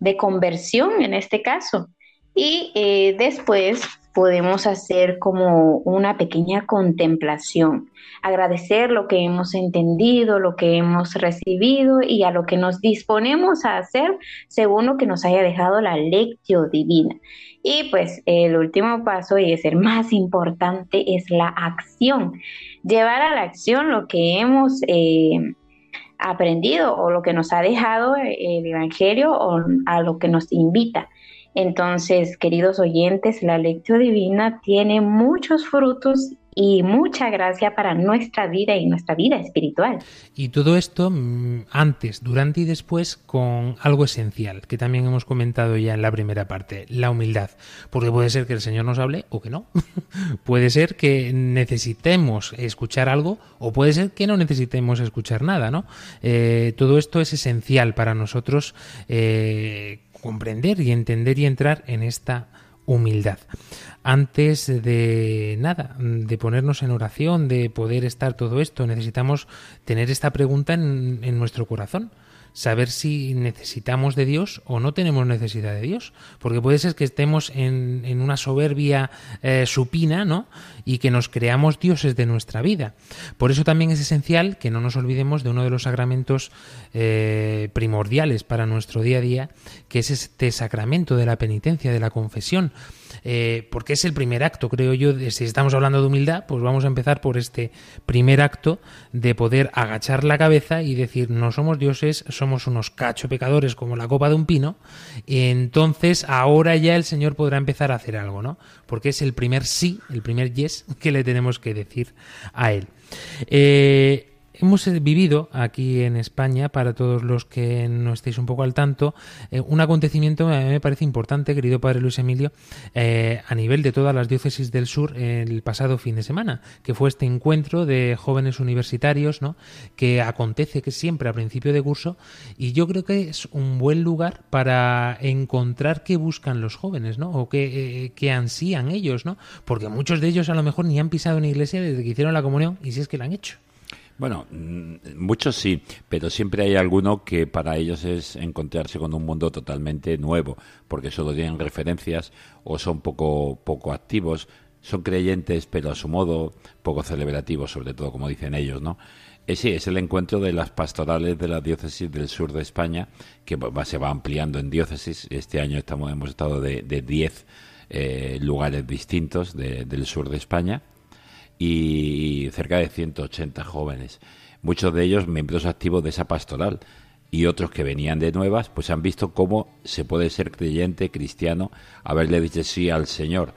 de conversión en este caso. Y eh, después podemos hacer como una pequeña contemplación, agradecer lo que hemos entendido, lo que hemos recibido y a lo que nos disponemos a hacer según lo que nos haya dejado la lectio divina. Y pues el último paso y es el más importante es la acción, llevar a la acción lo que hemos... Eh, aprendido o lo que nos ha dejado el Evangelio o a lo que nos invita. Entonces, queridos oyentes, la lectura divina tiene muchos frutos y mucha gracia para nuestra vida y nuestra vida espiritual. Y todo esto mm, antes, durante y después con algo esencial que también hemos comentado ya en la primera parte, la humildad. Porque puede ser que el Señor nos hable o que no. puede ser que necesitemos escuchar algo o puede ser que no necesitemos escuchar nada, ¿no? Eh, todo esto es esencial para nosotros. Eh, comprender y entender y entrar en esta humildad. Antes de nada, de ponernos en oración, de poder estar todo esto, necesitamos tener esta pregunta en, en nuestro corazón saber si necesitamos de Dios o no tenemos necesidad de Dios. Porque puede ser que estemos en, en una soberbia eh, supina, ¿no? Y que nos creamos dioses de nuestra vida. Por eso también es esencial que no nos olvidemos de uno de los sacramentos eh, primordiales para nuestro día a día, que es este sacramento de la penitencia, de la confesión eh, porque es el primer acto, creo yo, si estamos hablando de humildad, pues vamos a empezar por este primer acto de poder agachar la cabeza y decir, no somos dioses, somos unos cacho pecadores como la copa de un pino, y entonces ahora ya el Señor podrá empezar a hacer algo, ¿no? Porque es el primer sí, el primer yes que le tenemos que decir a Él. Eh, Hemos eh, vivido aquí en España, para todos los que no estéis un poco al tanto, eh, un acontecimiento que a mí me parece importante, querido Padre Luis Emilio, eh, a nivel de todas las diócesis del sur el pasado fin de semana, que fue este encuentro de jóvenes universitarios, ¿no? que acontece que siempre a principio de curso, y yo creo que es un buen lugar para encontrar qué buscan los jóvenes, ¿no? o qué, eh, ansían ellos, ¿no? porque muchos de ellos a lo mejor ni han pisado una iglesia desde que hicieron la comunión, y si es que la han hecho. Bueno, mm, muchos sí, pero siempre hay alguno que para ellos es encontrarse con un mundo totalmente nuevo, porque solo tienen referencias o son poco, poco activos, son creyentes, pero a su modo, poco celebrativos, sobre todo, como dicen ellos, ¿no? Eh, sí, es el encuentro de las pastorales de la diócesis del sur de España, que se va ampliando en diócesis. Este año estamos, hemos estado de 10 lugares distintos de- del sur de España y cerca de 180 jóvenes, muchos de ellos miembros activos de esa pastoral y otros que venían de nuevas, pues han visto cómo se puede ser creyente, cristiano, haberle dicho sí al Señor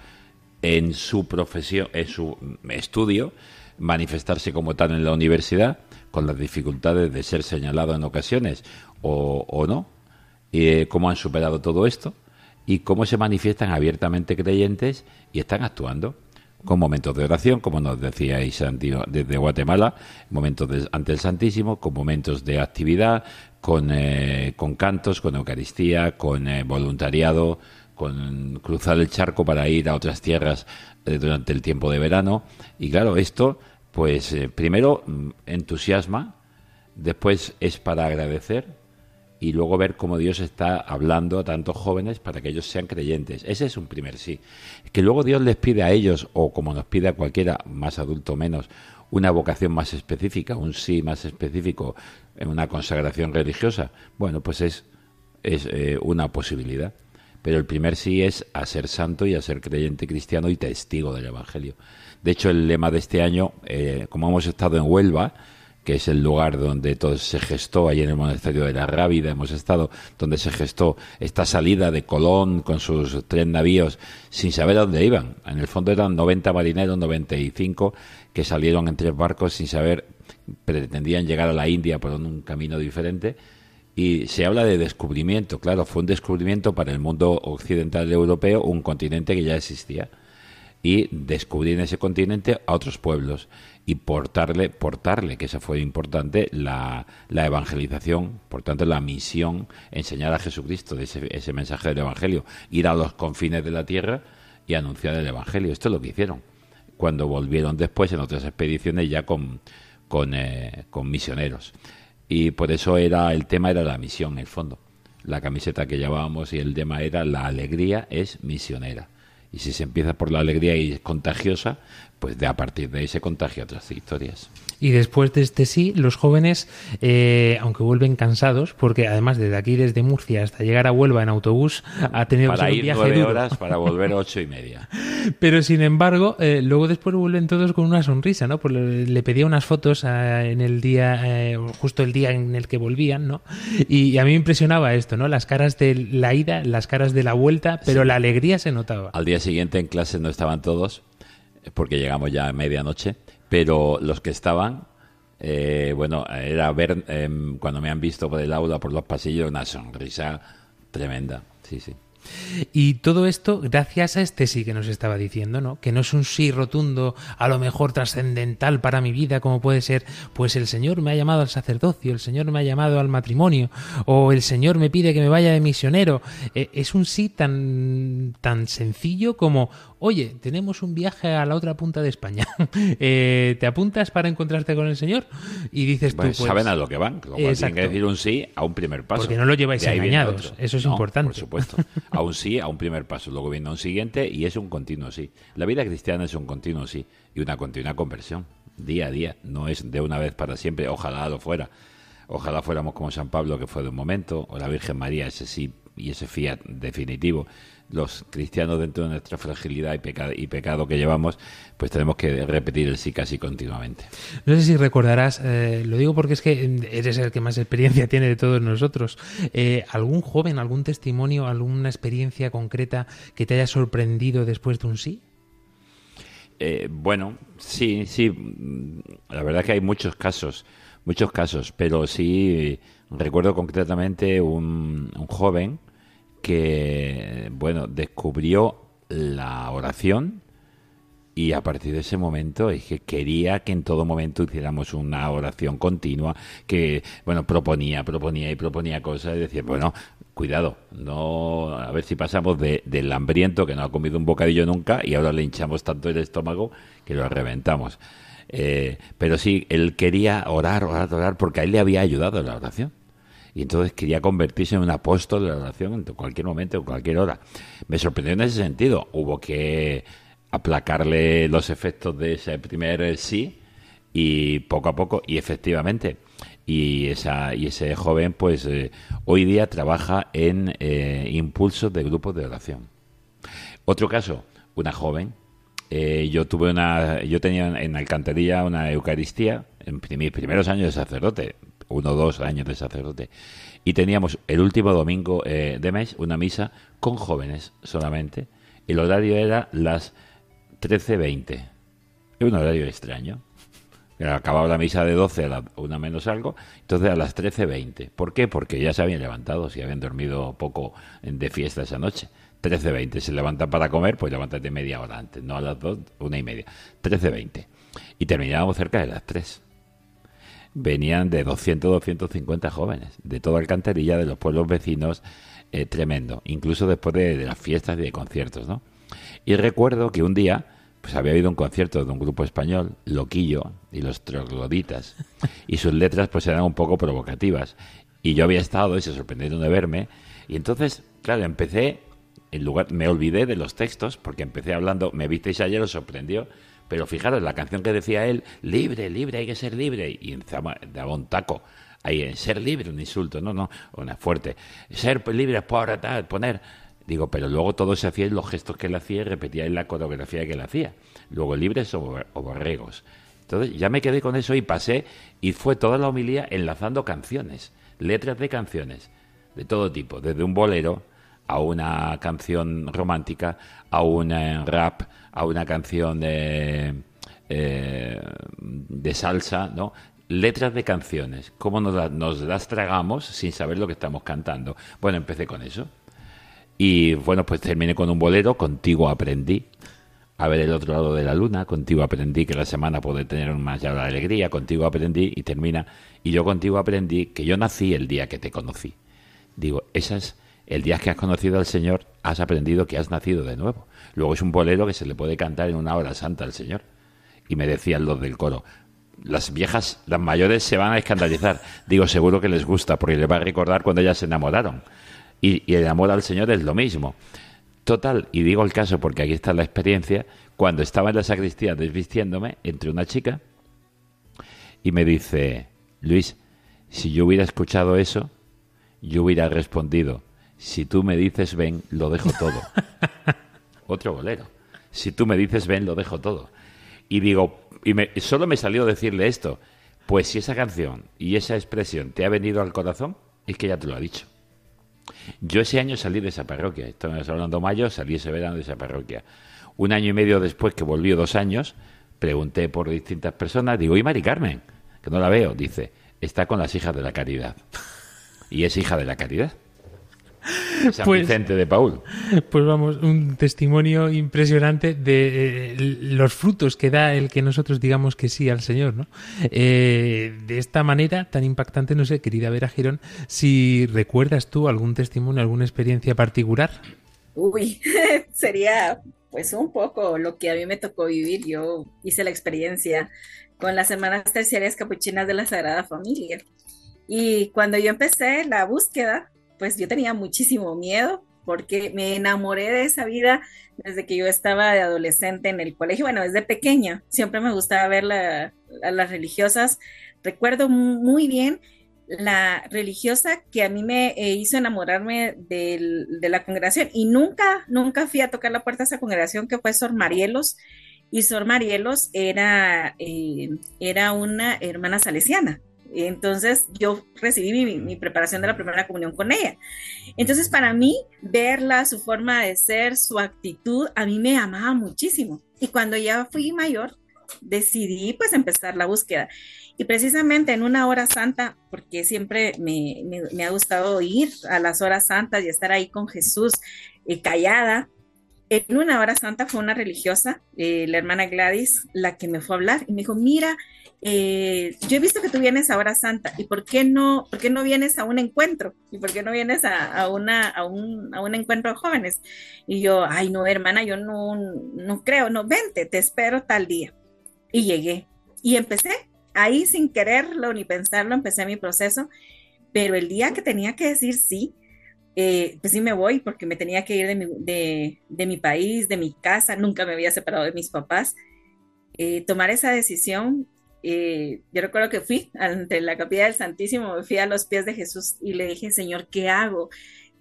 en su profesión, en su estudio, manifestarse como tal en la universidad, con las dificultades de ser señalado en ocasiones o, o no, y eh, cómo han superado todo esto y cómo se manifiestan abiertamente creyentes y están actuando con momentos de oración, como nos decíais desde Guatemala, momentos de- ante el Santísimo, con momentos de actividad, con, eh, con cantos, con Eucaristía, con eh, voluntariado, con cruzar el charco para ir a otras tierras eh, durante el tiempo de verano. Y claro, esto, pues primero mm, entusiasma, después es para agradecer y luego ver cómo Dios está hablando a tantos jóvenes para que ellos sean creyentes. Ese es un primer sí. Que luego Dios les pide a ellos, o como nos pide a cualquiera, más adulto o menos, una vocación más específica, un sí más específico, en una consagración religiosa, bueno, pues es, es eh, una posibilidad. Pero el primer sí es a ser santo y a ser creyente cristiano y testigo del Evangelio. De hecho, el lema de este año, eh, como hemos estado en Huelva, que es el lugar donde todo se gestó, allí en el monasterio de la Rábida hemos estado, donde se gestó esta salida de Colón con sus tres navíos sin saber a dónde iban. En el fondo eran 90 marineros, 95, que salieron en tres barcos sin saber, pretendían llegar a la India por un camino diferente. Y se habla de descubrimiento, claro, fue un descubrimiento para el mundo occidental europeo, un continente que ya existía y descubrir en ese continente a otros pueblos y portarle, portarle, que eso fue importante, la, la evangelización, por tanto la misión, enseñar a Jesucristo de ese, ese mensaje del Evangelio, ir a los confines de la tierra y anunciar el Evangelio. Esto es lo que hicieron cuando volvieron después en otras expediciones ya con, con, eh, con misioneros. Y por eso era el tema era la misión, en el fondo. La camiseta que llevábamos y el tema era la alegría es misionera. Y si se empieza por la alegría y es contagiosa, pues de a partir de ahí se contagia otras historias. Y después de este sí, los jóvenes, eh, aunque vuelven cansados, porque además desde aquí, desde Murcia hasta llegar a Huelva en autobús, ha tenido que ser un ir viaje nueve duro. horas, para volver ocho y media. Pero sin embargo, eh, luego después vuelven todos con una sonrisa, ¿no? Pues le, pedía unas fotos ah, en el día, eh, justo el día en el que volvían, ¿no? Y, a mí me impresionaba esto, ¿no? Las caras de la ida, las caras de la vuelta, pero la alegría se notaba. Al día siguiente en clase no estaban todos, eh, porque llegamos ya a medianoche, pero los que estaban, eh, bueno, era ver, eh, cuando me han visto por el aula, por los pasillos, una sonrisa tremenda. Sí, sí. Y todo esto gracias a este sí que nos estaba diciendo, ¿no? Que no es un sí rotundo, a lo mejor trascendental para mi vida, como puede ser, pues el Señor me ha llamado al sacerdocio, el Señor me ha llamado al matrimonio, o el Señor me pide que me vaya de misionero. Eh, es un sí tan, tan sencillo como, oye, tenemos un viaje a la otra punta de España. Eh, ¿Te apuntas para encontrarte con el Señor? Y dices Pues tú, pues, saben a lo que van, tienen que decir un sí a un primer paso. Porque no lo lleváis engañados, eso es No, importante. Por supuesto. A un sí, a un primer paso. Luego viene un siguiente y es un continuo sí. La vida cristiana es un continuo sí y una continua conversión, día a día. No es de una vez para siempre, ojalá lo fuera. Ojalá fuéramos como San Pablo, que fue de un momento, o la Virgen María, ese sí y ese fiat definitivo los cristianos dentro de nuestra fragilidad y pecado, y pecado que llevamos, pues tenemos que repetir el sí casi continuamente. No sé si recordarás, eh, lo digo porque es que eres el que más experiencia tiene de todos nosotros, eh, algún joven, algún testimonio, alguna experiencia concreta que te haya sorprendido después de un sí. Eh, bueno, sí, sí, la verdad que hay muchos casos, muchos casos, pero sí recuerdo concretamente un, un joven que, bueno, descubrió la oración y a partir de ese momento es que quería que en todo momento hiciéramos una oración continua que, bueno, proponía, proponía y proponía cosas y decía, bueno, cuidado, no a ver si pasamos de, del hambriento que no ha comido un bocadillo nunca y ahora le hinchamos tanto el estómago que lo reventamos. Eh, pero sí, él quería orar, orar, orar porque a él le había ayudado la oración y entonces quería convertirse en un apóstol de la oración en cualquier momento, en cualquier hora. Me sorprendió en ese sentido. Hubo que aplacarle los efectos de ese primer sí y poco a poco, y efectivamente, y, esa, y ese joven pues eh, hoy día trabaja en eh, impulsos de grupos de oración. Otro caso, una joven. Eh, yo tuve una, yo tenía en Alcantarilla una Eucaristía en mis primeros años de sacerdote, uno o dos años de sacerdote. Y teníamos el último domingo eh, de mes una misa con jóvenes solamente. El horario era las 13.20. Es un horario extraño. Acababa la misa de 12 a la una menos algo, entonces a las 13.20. ¿Por qué? Porque ya se habían levantado, si habían dormido poco de fiesta esa noche. 13.20. Se levantan para comer, pues levántate media hora antes, no a las 2, una y media. 13.20. Y terminábamos cerca de las 3 venían de 200, 250 jóvenes, de toda Alcantarilla, de los pueblos vecinos, eh, tremendo, incluso después de, las fiestas y de conciertos, ¿no? Y recuerdo que un día, pues había habido un concierto de un grupo español, Loquillo y los Trogloditas, y sus letras pues eran un poco provocativas. Y yo había estado y se sorprendieron de verme, y entonces, claro, empecé, en lugar, me olvidé de los textos, porque empecé hablando, me visteis ayer, os sorprendió, pero fijaros, la canción que decía él, libre, libre, hay que ser libre, y daba un taco. Ahí, en ser libre, un insulto, no, no, una fuerte. Ser libre por tal, poner. Digo, pero luego todo se hacía en los gestos que él hacía y repetía en la coreografía que él hacía. Luego libres o, borregos. Entonces ya me quedé con eso y pasé, y fue toda la homilía enlazando canciones, letras de canciones, de todo tipo, desde un bolero a una canción romántica, a un eh, rap, a una canción de, eh, de salsa, ¿no? Letras de canciones, cómo nos, las tragamos sin saber lo que estamos cantando. Bueno, empecé con eso. Y bueno, pues terminé con un bolero, contigo aprendí a ver el otro lado de la luna, contigo aprendí que la semana puede tener más ya la alegría, contigo aprendí y termina, y yo contigo aprendí que yo nací el día que te conocí. Digo, esas el día que has conocido al Señor, has aprendido que has nacido de nuevo. Luego es un bolero que se le puede cantar en una hora santa al Señor. Y me decían los del coro, las viejas, las mayores se van a escandalizar. Digo, seguro que les gusta, porque les va a recordar cuando ellas se enamoraron. Y, y el amor al Señor es lo mismo. Total, y digo el caso porque aquí está la experiencia, cuando estaba en la sacristía desvistiéndome, entre una chica y me dice, Luis, si yo hubiera escuchado eso, yo hubiera respondido, si tú me dices ven, lo dejo todo. Otro bolero. Si tú me dices ven, lo dejo todo. Y digo, y me, solo me salió decirle esto. Pues si esa canción y esa expresión te ha venido al corazón, es que ya te lo ha dicho. Yo ese año salí de esa parroquia, estamos hablando mayo, salí ese verano de esa parroquia. Un año y medio después, que volvió dos años, pregunté por distintas personas, digo, ¿y Mari Carmen? Que no la veo, dice, está con las hijas de la caridad. Y es hija de la caridad. San pues, Vicente de Paul. Pues vamos, un testimonio impresionante de eh, los frutos que da el que nosotros digamos que sí al Señor, ¿no? Eh, de esta manera tan impactante, no sé, querida Vera Girón, si recuerdas tú algún testimonio, alguna experiencia particular. Uy, sería pues un poco lo que a mí me tocó vivir. Yo hice la experiencia con las Hermanas Terciarias Capuchinas de la Sagrada Familia. Y cuando yo empecé la búsqueda, pues yo tenía muchísimo miedo porque me enamoré de esa vida desde que yo estaba de adolescente en el colegio, bueno, desde pequeña, siempre me gustaba ver a las religiosas, recuerdo muy bien la religiosa que a mí me eh, hizo enamorarme del- de la congregación y nunca, nunca fui a tocar la puerta de esa congregación que fue Sor Marielos. Y Sor Marielos era, eh, era una hermana salesiana. Entonces yo recibí mi, mi preparación de la primera comunión con ella. Entonces para mí verla, su forma de ser, su actitud, a mí me amaba muchísimo. Y cuando ya fui mayor, decidí pues empezar la búsqueda. Y precisamente en una hora santa, porque siempre me, me- me ha gustado ir a las horas santas y estar ahí con Jesús eh, callada, en una hora santa fue una religiosa, eh, la hermana Gladys, la que me fue a hablar y me dijo, mira, eh, yo he visto que tú vienes a hora santa, ¿y por qué no, por qué no vienes a un encuentro? ¿Y por qué no vienes a, a una, a, un, a un encuentro de jóvenes? Y yo, ay, no, hermana, yo no, no creo, no, vente, te espero tal día. Y llegué y empecé ahí sin quererlo ni pensarlo, empecé mi proceso, pero el día que tenía que decir sí, eh, pues sí me voy porque me tenía que ir de mi, de, de mi país, de mi casa, nunca me había separado de mis papás. Eh, tomar esa decisión, eh, yo recuerdo que fui ante la capilla del Santísimo, me fui a los pies de Jesús y le dije, Señor, ¿qué hago?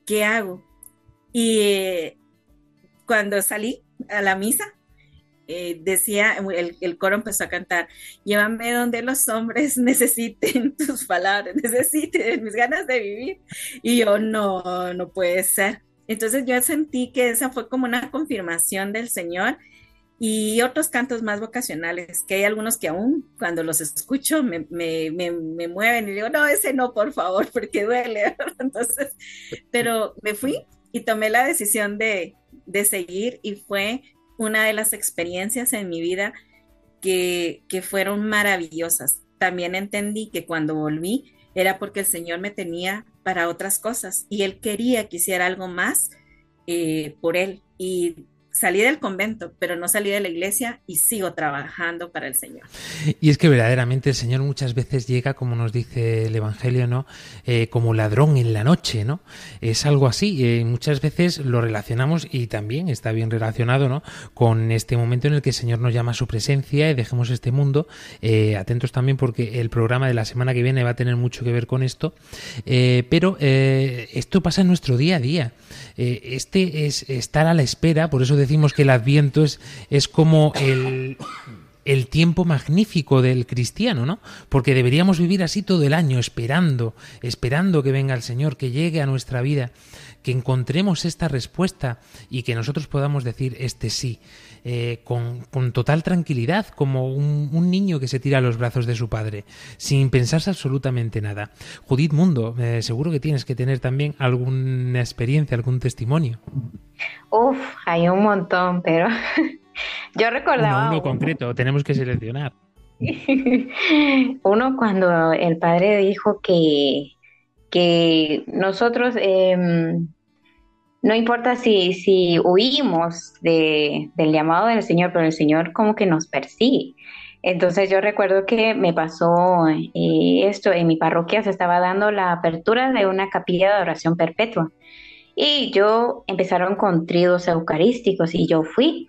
¿Qué hago? Y eh, cuando salí a la misa, eh, decía, el, el coro empezó a cantar, llévame donde los hombres necesiten tus palabras, necesiten mis ganas de vivir. Y yo, no, no puede ser. Entonces yo sentí que esa fue como una confirmación del Señor y otros cantos más vocacionales, que hay algunos que aún cuando los escucho me, me, me, me mueven y digo, no, ese no, por favor, porque duele. Entonces, pero me fui y tomé la decisión de, de seguir y fue una de las experiencias en mi vida que, que fueron maravillosas. También entendí que cuando volví era porque el Señor me tenía para otras cosas y Él quería que hiciera algo más eh, por Él. Y salí del convento, pero no salí de la iglesia y sigo trabajando para el Señor. Y es que verdaderamente el Señor muchas veces llega, como nos dice el Evangelio, ¿no? Eh, como ladrón en la noche, ¿no? Es algo así. Eh, muchas veces lo relacionamos y también está bien relacionado, ¿no? Con este momento en el que el Señor nos llama a su presencia y dejemos este mundo. Eh, atentos también porque el programa de la semana que viene va a tener mucho que ver con esto. Pero esto pasa en nuestro día a día. Eh, este es estar a la espera, por eso decimos que el Adviento es, es como el, el tiempo magnífico del cristiano, ¿no? Porque deberíamos vivir así todo el año, esperando, esperando que venga el Señor, que llegue a nuestra vida, que encontremos esta respuesta y que nosotros podamos decir este sí, eh, con, con, total tranquilidad, como un, un, niño que se tira a los brazos de su padre, sin pensarse absolutamente nada. Judith Mundo, eh, seguro que tienes que tener también alguna experiencia, algún testimonio. Uf, hay un montón, pero yo recordaba... Uno, uno concreto, tenemos que seleccionar. uno cuando el padre dijo que, que nosotros... Eh, no importa si, si huimos de, del llamado del Señor, pero el Señor como que nos persigue. Entonces yo recuerdo que me pasó eh, esto, en mi parroquia se estaba dando la apertura de una capilla de oración perpetua y yo empezaron con tríos eucarísticos y yo fui,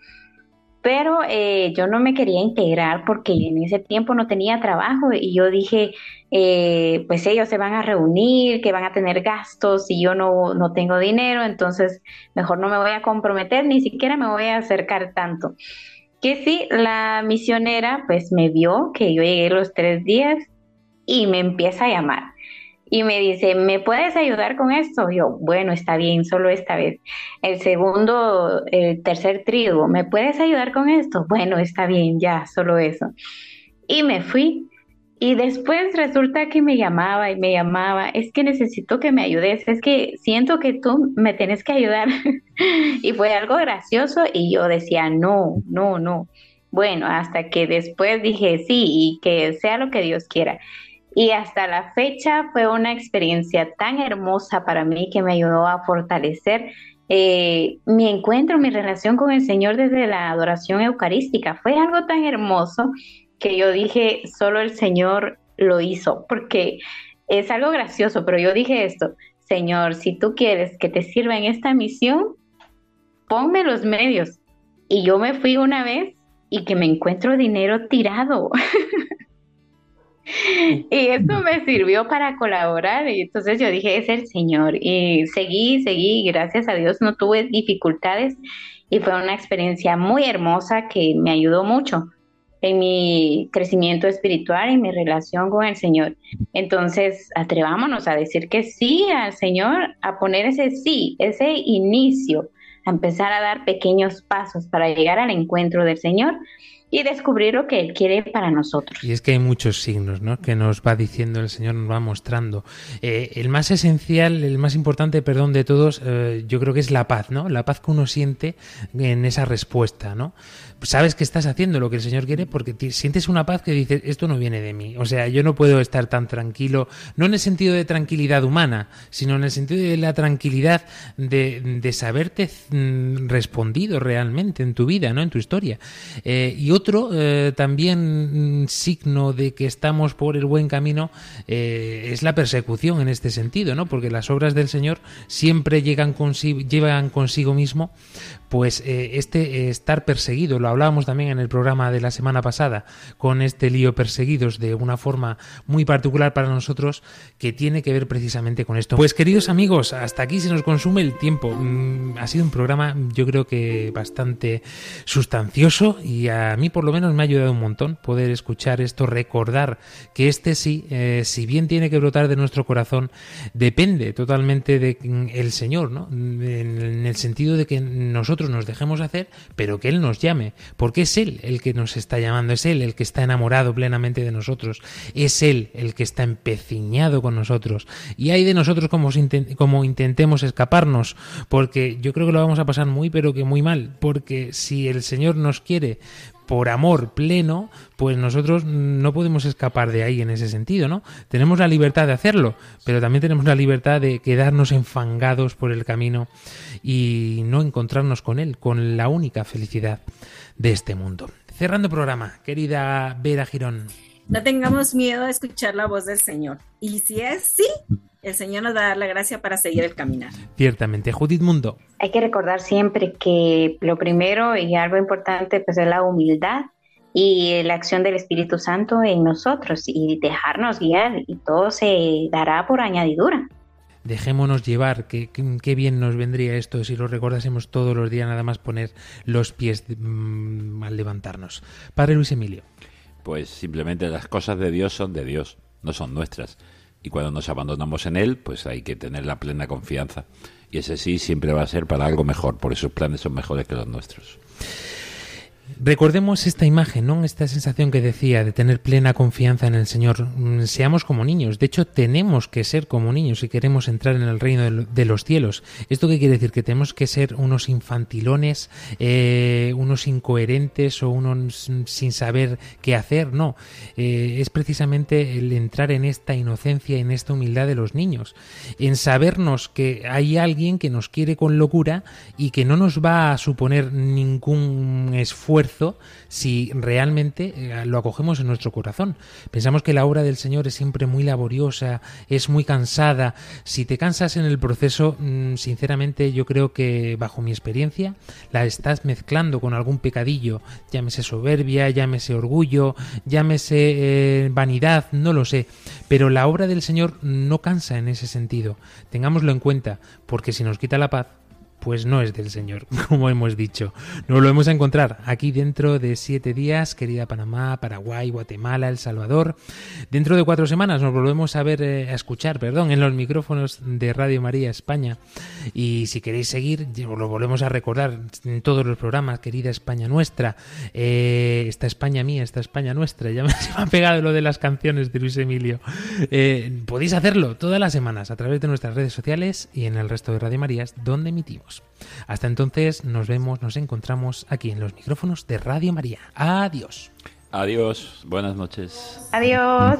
pero eh, yo no me quería integrar porque en ese tiempo no tenía trabajo y yo dije, eh, pues ellos se van a reunir, que van a tener gastos y yo no, no tengo dinero, entonces mejor no me voy a comprometer, ni siquiera me voy a acercar tanto. Que sí, la misionera pues me vio que yo llegué los tres días y me empieza a llamar y me dice, ¿me puedes ayudar con esto? Yo, bueno, está bien, solo esta vez. El segundo, el tercer trigo, ¿me puedes ayudar con esto? Bueno, está bien, ya, solo eso. Y me fui. Y después resulta que me llamaba y me llamaba, es que necesito que me ayudes, es que siento que tú me tienes que ayudar. y fue algo gracioso y yo decía, no, no, no. Bueno, hasta que después dije, sí, y que sea lo que Dios quiera. Y hasta la fecha fue una experiencia tan hermosa para mí que me ayudó a fortalecer eh, mi encuentro, mi relación con el Señor desde la adoración eucarística. Fue algo tan hermoso que yo dije, solo el Señor lo hizo, porque es algo gracioso, pero yo dije esto, Señor, si tú quieres que te sirva en esta misión, ponme los medios. Y yo me fui una vez y que me encuentro dinero tirado. Y eso me sirvió para colaborar y entonces yo dije, es el Señor. Y seguí, seguí, gracias a Dios no tuve dificultades y fue una experiencia muy hermosa que me ayudó mucho en mi crecimiento espiritual y mi relación con el Señor. Entonces, atrevámonos a decir que sí al Señor, a poner ese sí, ese inicio, a empezar a dar pequeños pasos para llegar al encuentro del Señor y descubrir lo que Él quiere para nosotros. Y es que hay muchos signos ¿no? que nos va diciendo el Señor, nos va mostrando. Eh, el más esencial, el más importante, perdón, de todos, eh, yo creo que es la paz, ¿no? La paz que uno siente en esa respuesta, ¿no? Sabes que estás haciendo lo que el Señor quiere porque sientes una paz que dices, esto no viene de mí. O sea, yo no puedo estar tan tranquilo, no en el sentido de tranquilidad humana, sino en el sentido de la tranquilidad de, de saberte mm, respondido realmente en tu vida, ¿no? En tu historia. Eh, y otro eh, también mm, signo de que estamos por el buen camino eh, es la persecución en este sentido, ¿no? Porque las obras del Señor siempre llegan llevan consigo mismo pues eh, este eh, estar perseguido, lo hablábamos también en el programa de la semana pasada, con este lío perseguidos de una forma muy particular para nosotros que tiene que ver precisamente con esto. Pues queridos amigos, hasta aquí se nos consume el tiempo. Mm, ha sido un programa yo creo que bastante sustancioso y a mí por lo menos me ha ayudado un montón poder escuchar esto, recordar que este sí, eh, si bien tiene que brotar de nuestro corazón, depende totalmente del mm, Señor, ¿no? en el sentido de que nosotros nos dejemos hacer, pero que Él nos llame, porque es Él el que nos está llamando, es Él el que está enamorado plenamente de nosotros, es Él el que está empeciñado con nosotros. Y hay de nosotros como, como intentemos escaparnos, porque yo creo que lo vamos a pasar muy, pero que muy mal, porque si el Señor nos quiere por amor pleno, pues nosotros no podemos escapar de ahí en ese sentido, ¿no? Tenemos la libertad de hacerlo, pero también tenemos la libertad de quedarnos enfangados por el camino y no encontrarnos con él, con la única felicidad de este mundo. Cerrando programa, querida Vera Girón. No tengamos miedo a escuchar la voz del Señor. Y si es sí, el Señor nos va a dar la gracia para seguir el caminar. Ciertamente. Judith Mundo. Hay que recordar siempre que lo primero y algo importante pues es la humildad y la acción del Espíritu Santo en nosotros y dejarnos guiar y todo se dará por añadidura. Dejémonos llevar, qué bien nos vendría esto si lo recordásemos todos los días, nada más poner los pies mm, al levantarnos. Padre Luis Emilio. Pues simplemente las cosas de Dios son de Dios, no son nuestras y cuando nos abandonamos en Él, pues hay que tener la plena confianza. Y ese sí siempre va a ser para algo mejor, porque sus planes son mejores que los nuestros. Recordemos esta imagen, ¿no? Esta sensación que decía de tener plena confianza en el Señor. Mm, seamos como niños. De hecho, tenemos que ser como niños si queremos entrar en el reino de los cielos. ¿Esto qué quiere decir? Que tenemos que ser unos infantilones, eh, unos incoherentes o unos sin saber qué hacer. No. Eh, es precisamente el entrar en esta inocencia, en esta humildad de los niños. En sabernos que hay alguien que nos quiere con locura y que no nos va a suponer ningún esfuerzo si realmente eh, lo acogemos en nuestro corazón. Pensamos que la obra del Señor es siempre muy laboriosa, es muy cansada. Si te cansas en el proceso, mm, sinceramente yo creo que bajo mi experiencia la estás mezclando con algún pecadillo, llámese soberbia, llámese orgullo, llámese eh, vanidad, no lo sé. Pero la obra del Señor no cansa en ese sentido. Tengámoslo en cuenta, porque si nos quita la paz, pues no es del Señor, como hemos dicho. Nos lo vamos a encontrar aquí dentro de siete días, querida Panamá, Paraguay, Guatemala, El Salvador. Dentro de cuatro semanas nos volvemos a ver, eh, a escuchar, perdón, en los micrófonos de Radio María España. Y si queréis seguir, os lo volvemos a recordar en todos los programas, querida España nuestra, eh, esta España mía, esta España nuestra. Ya me, se me ha pegado lo de las canciones de Luis Emilio. Eh, podéis hacerlo todas las semanas a través de nuestras redes sociales y en el resto de Radio Marías, donde emitimos. Hasta entonces nos vemos, nos encontramos aquí en los micrófonos de Radio María. Adiós. Adiós, buenas noches. Adiós.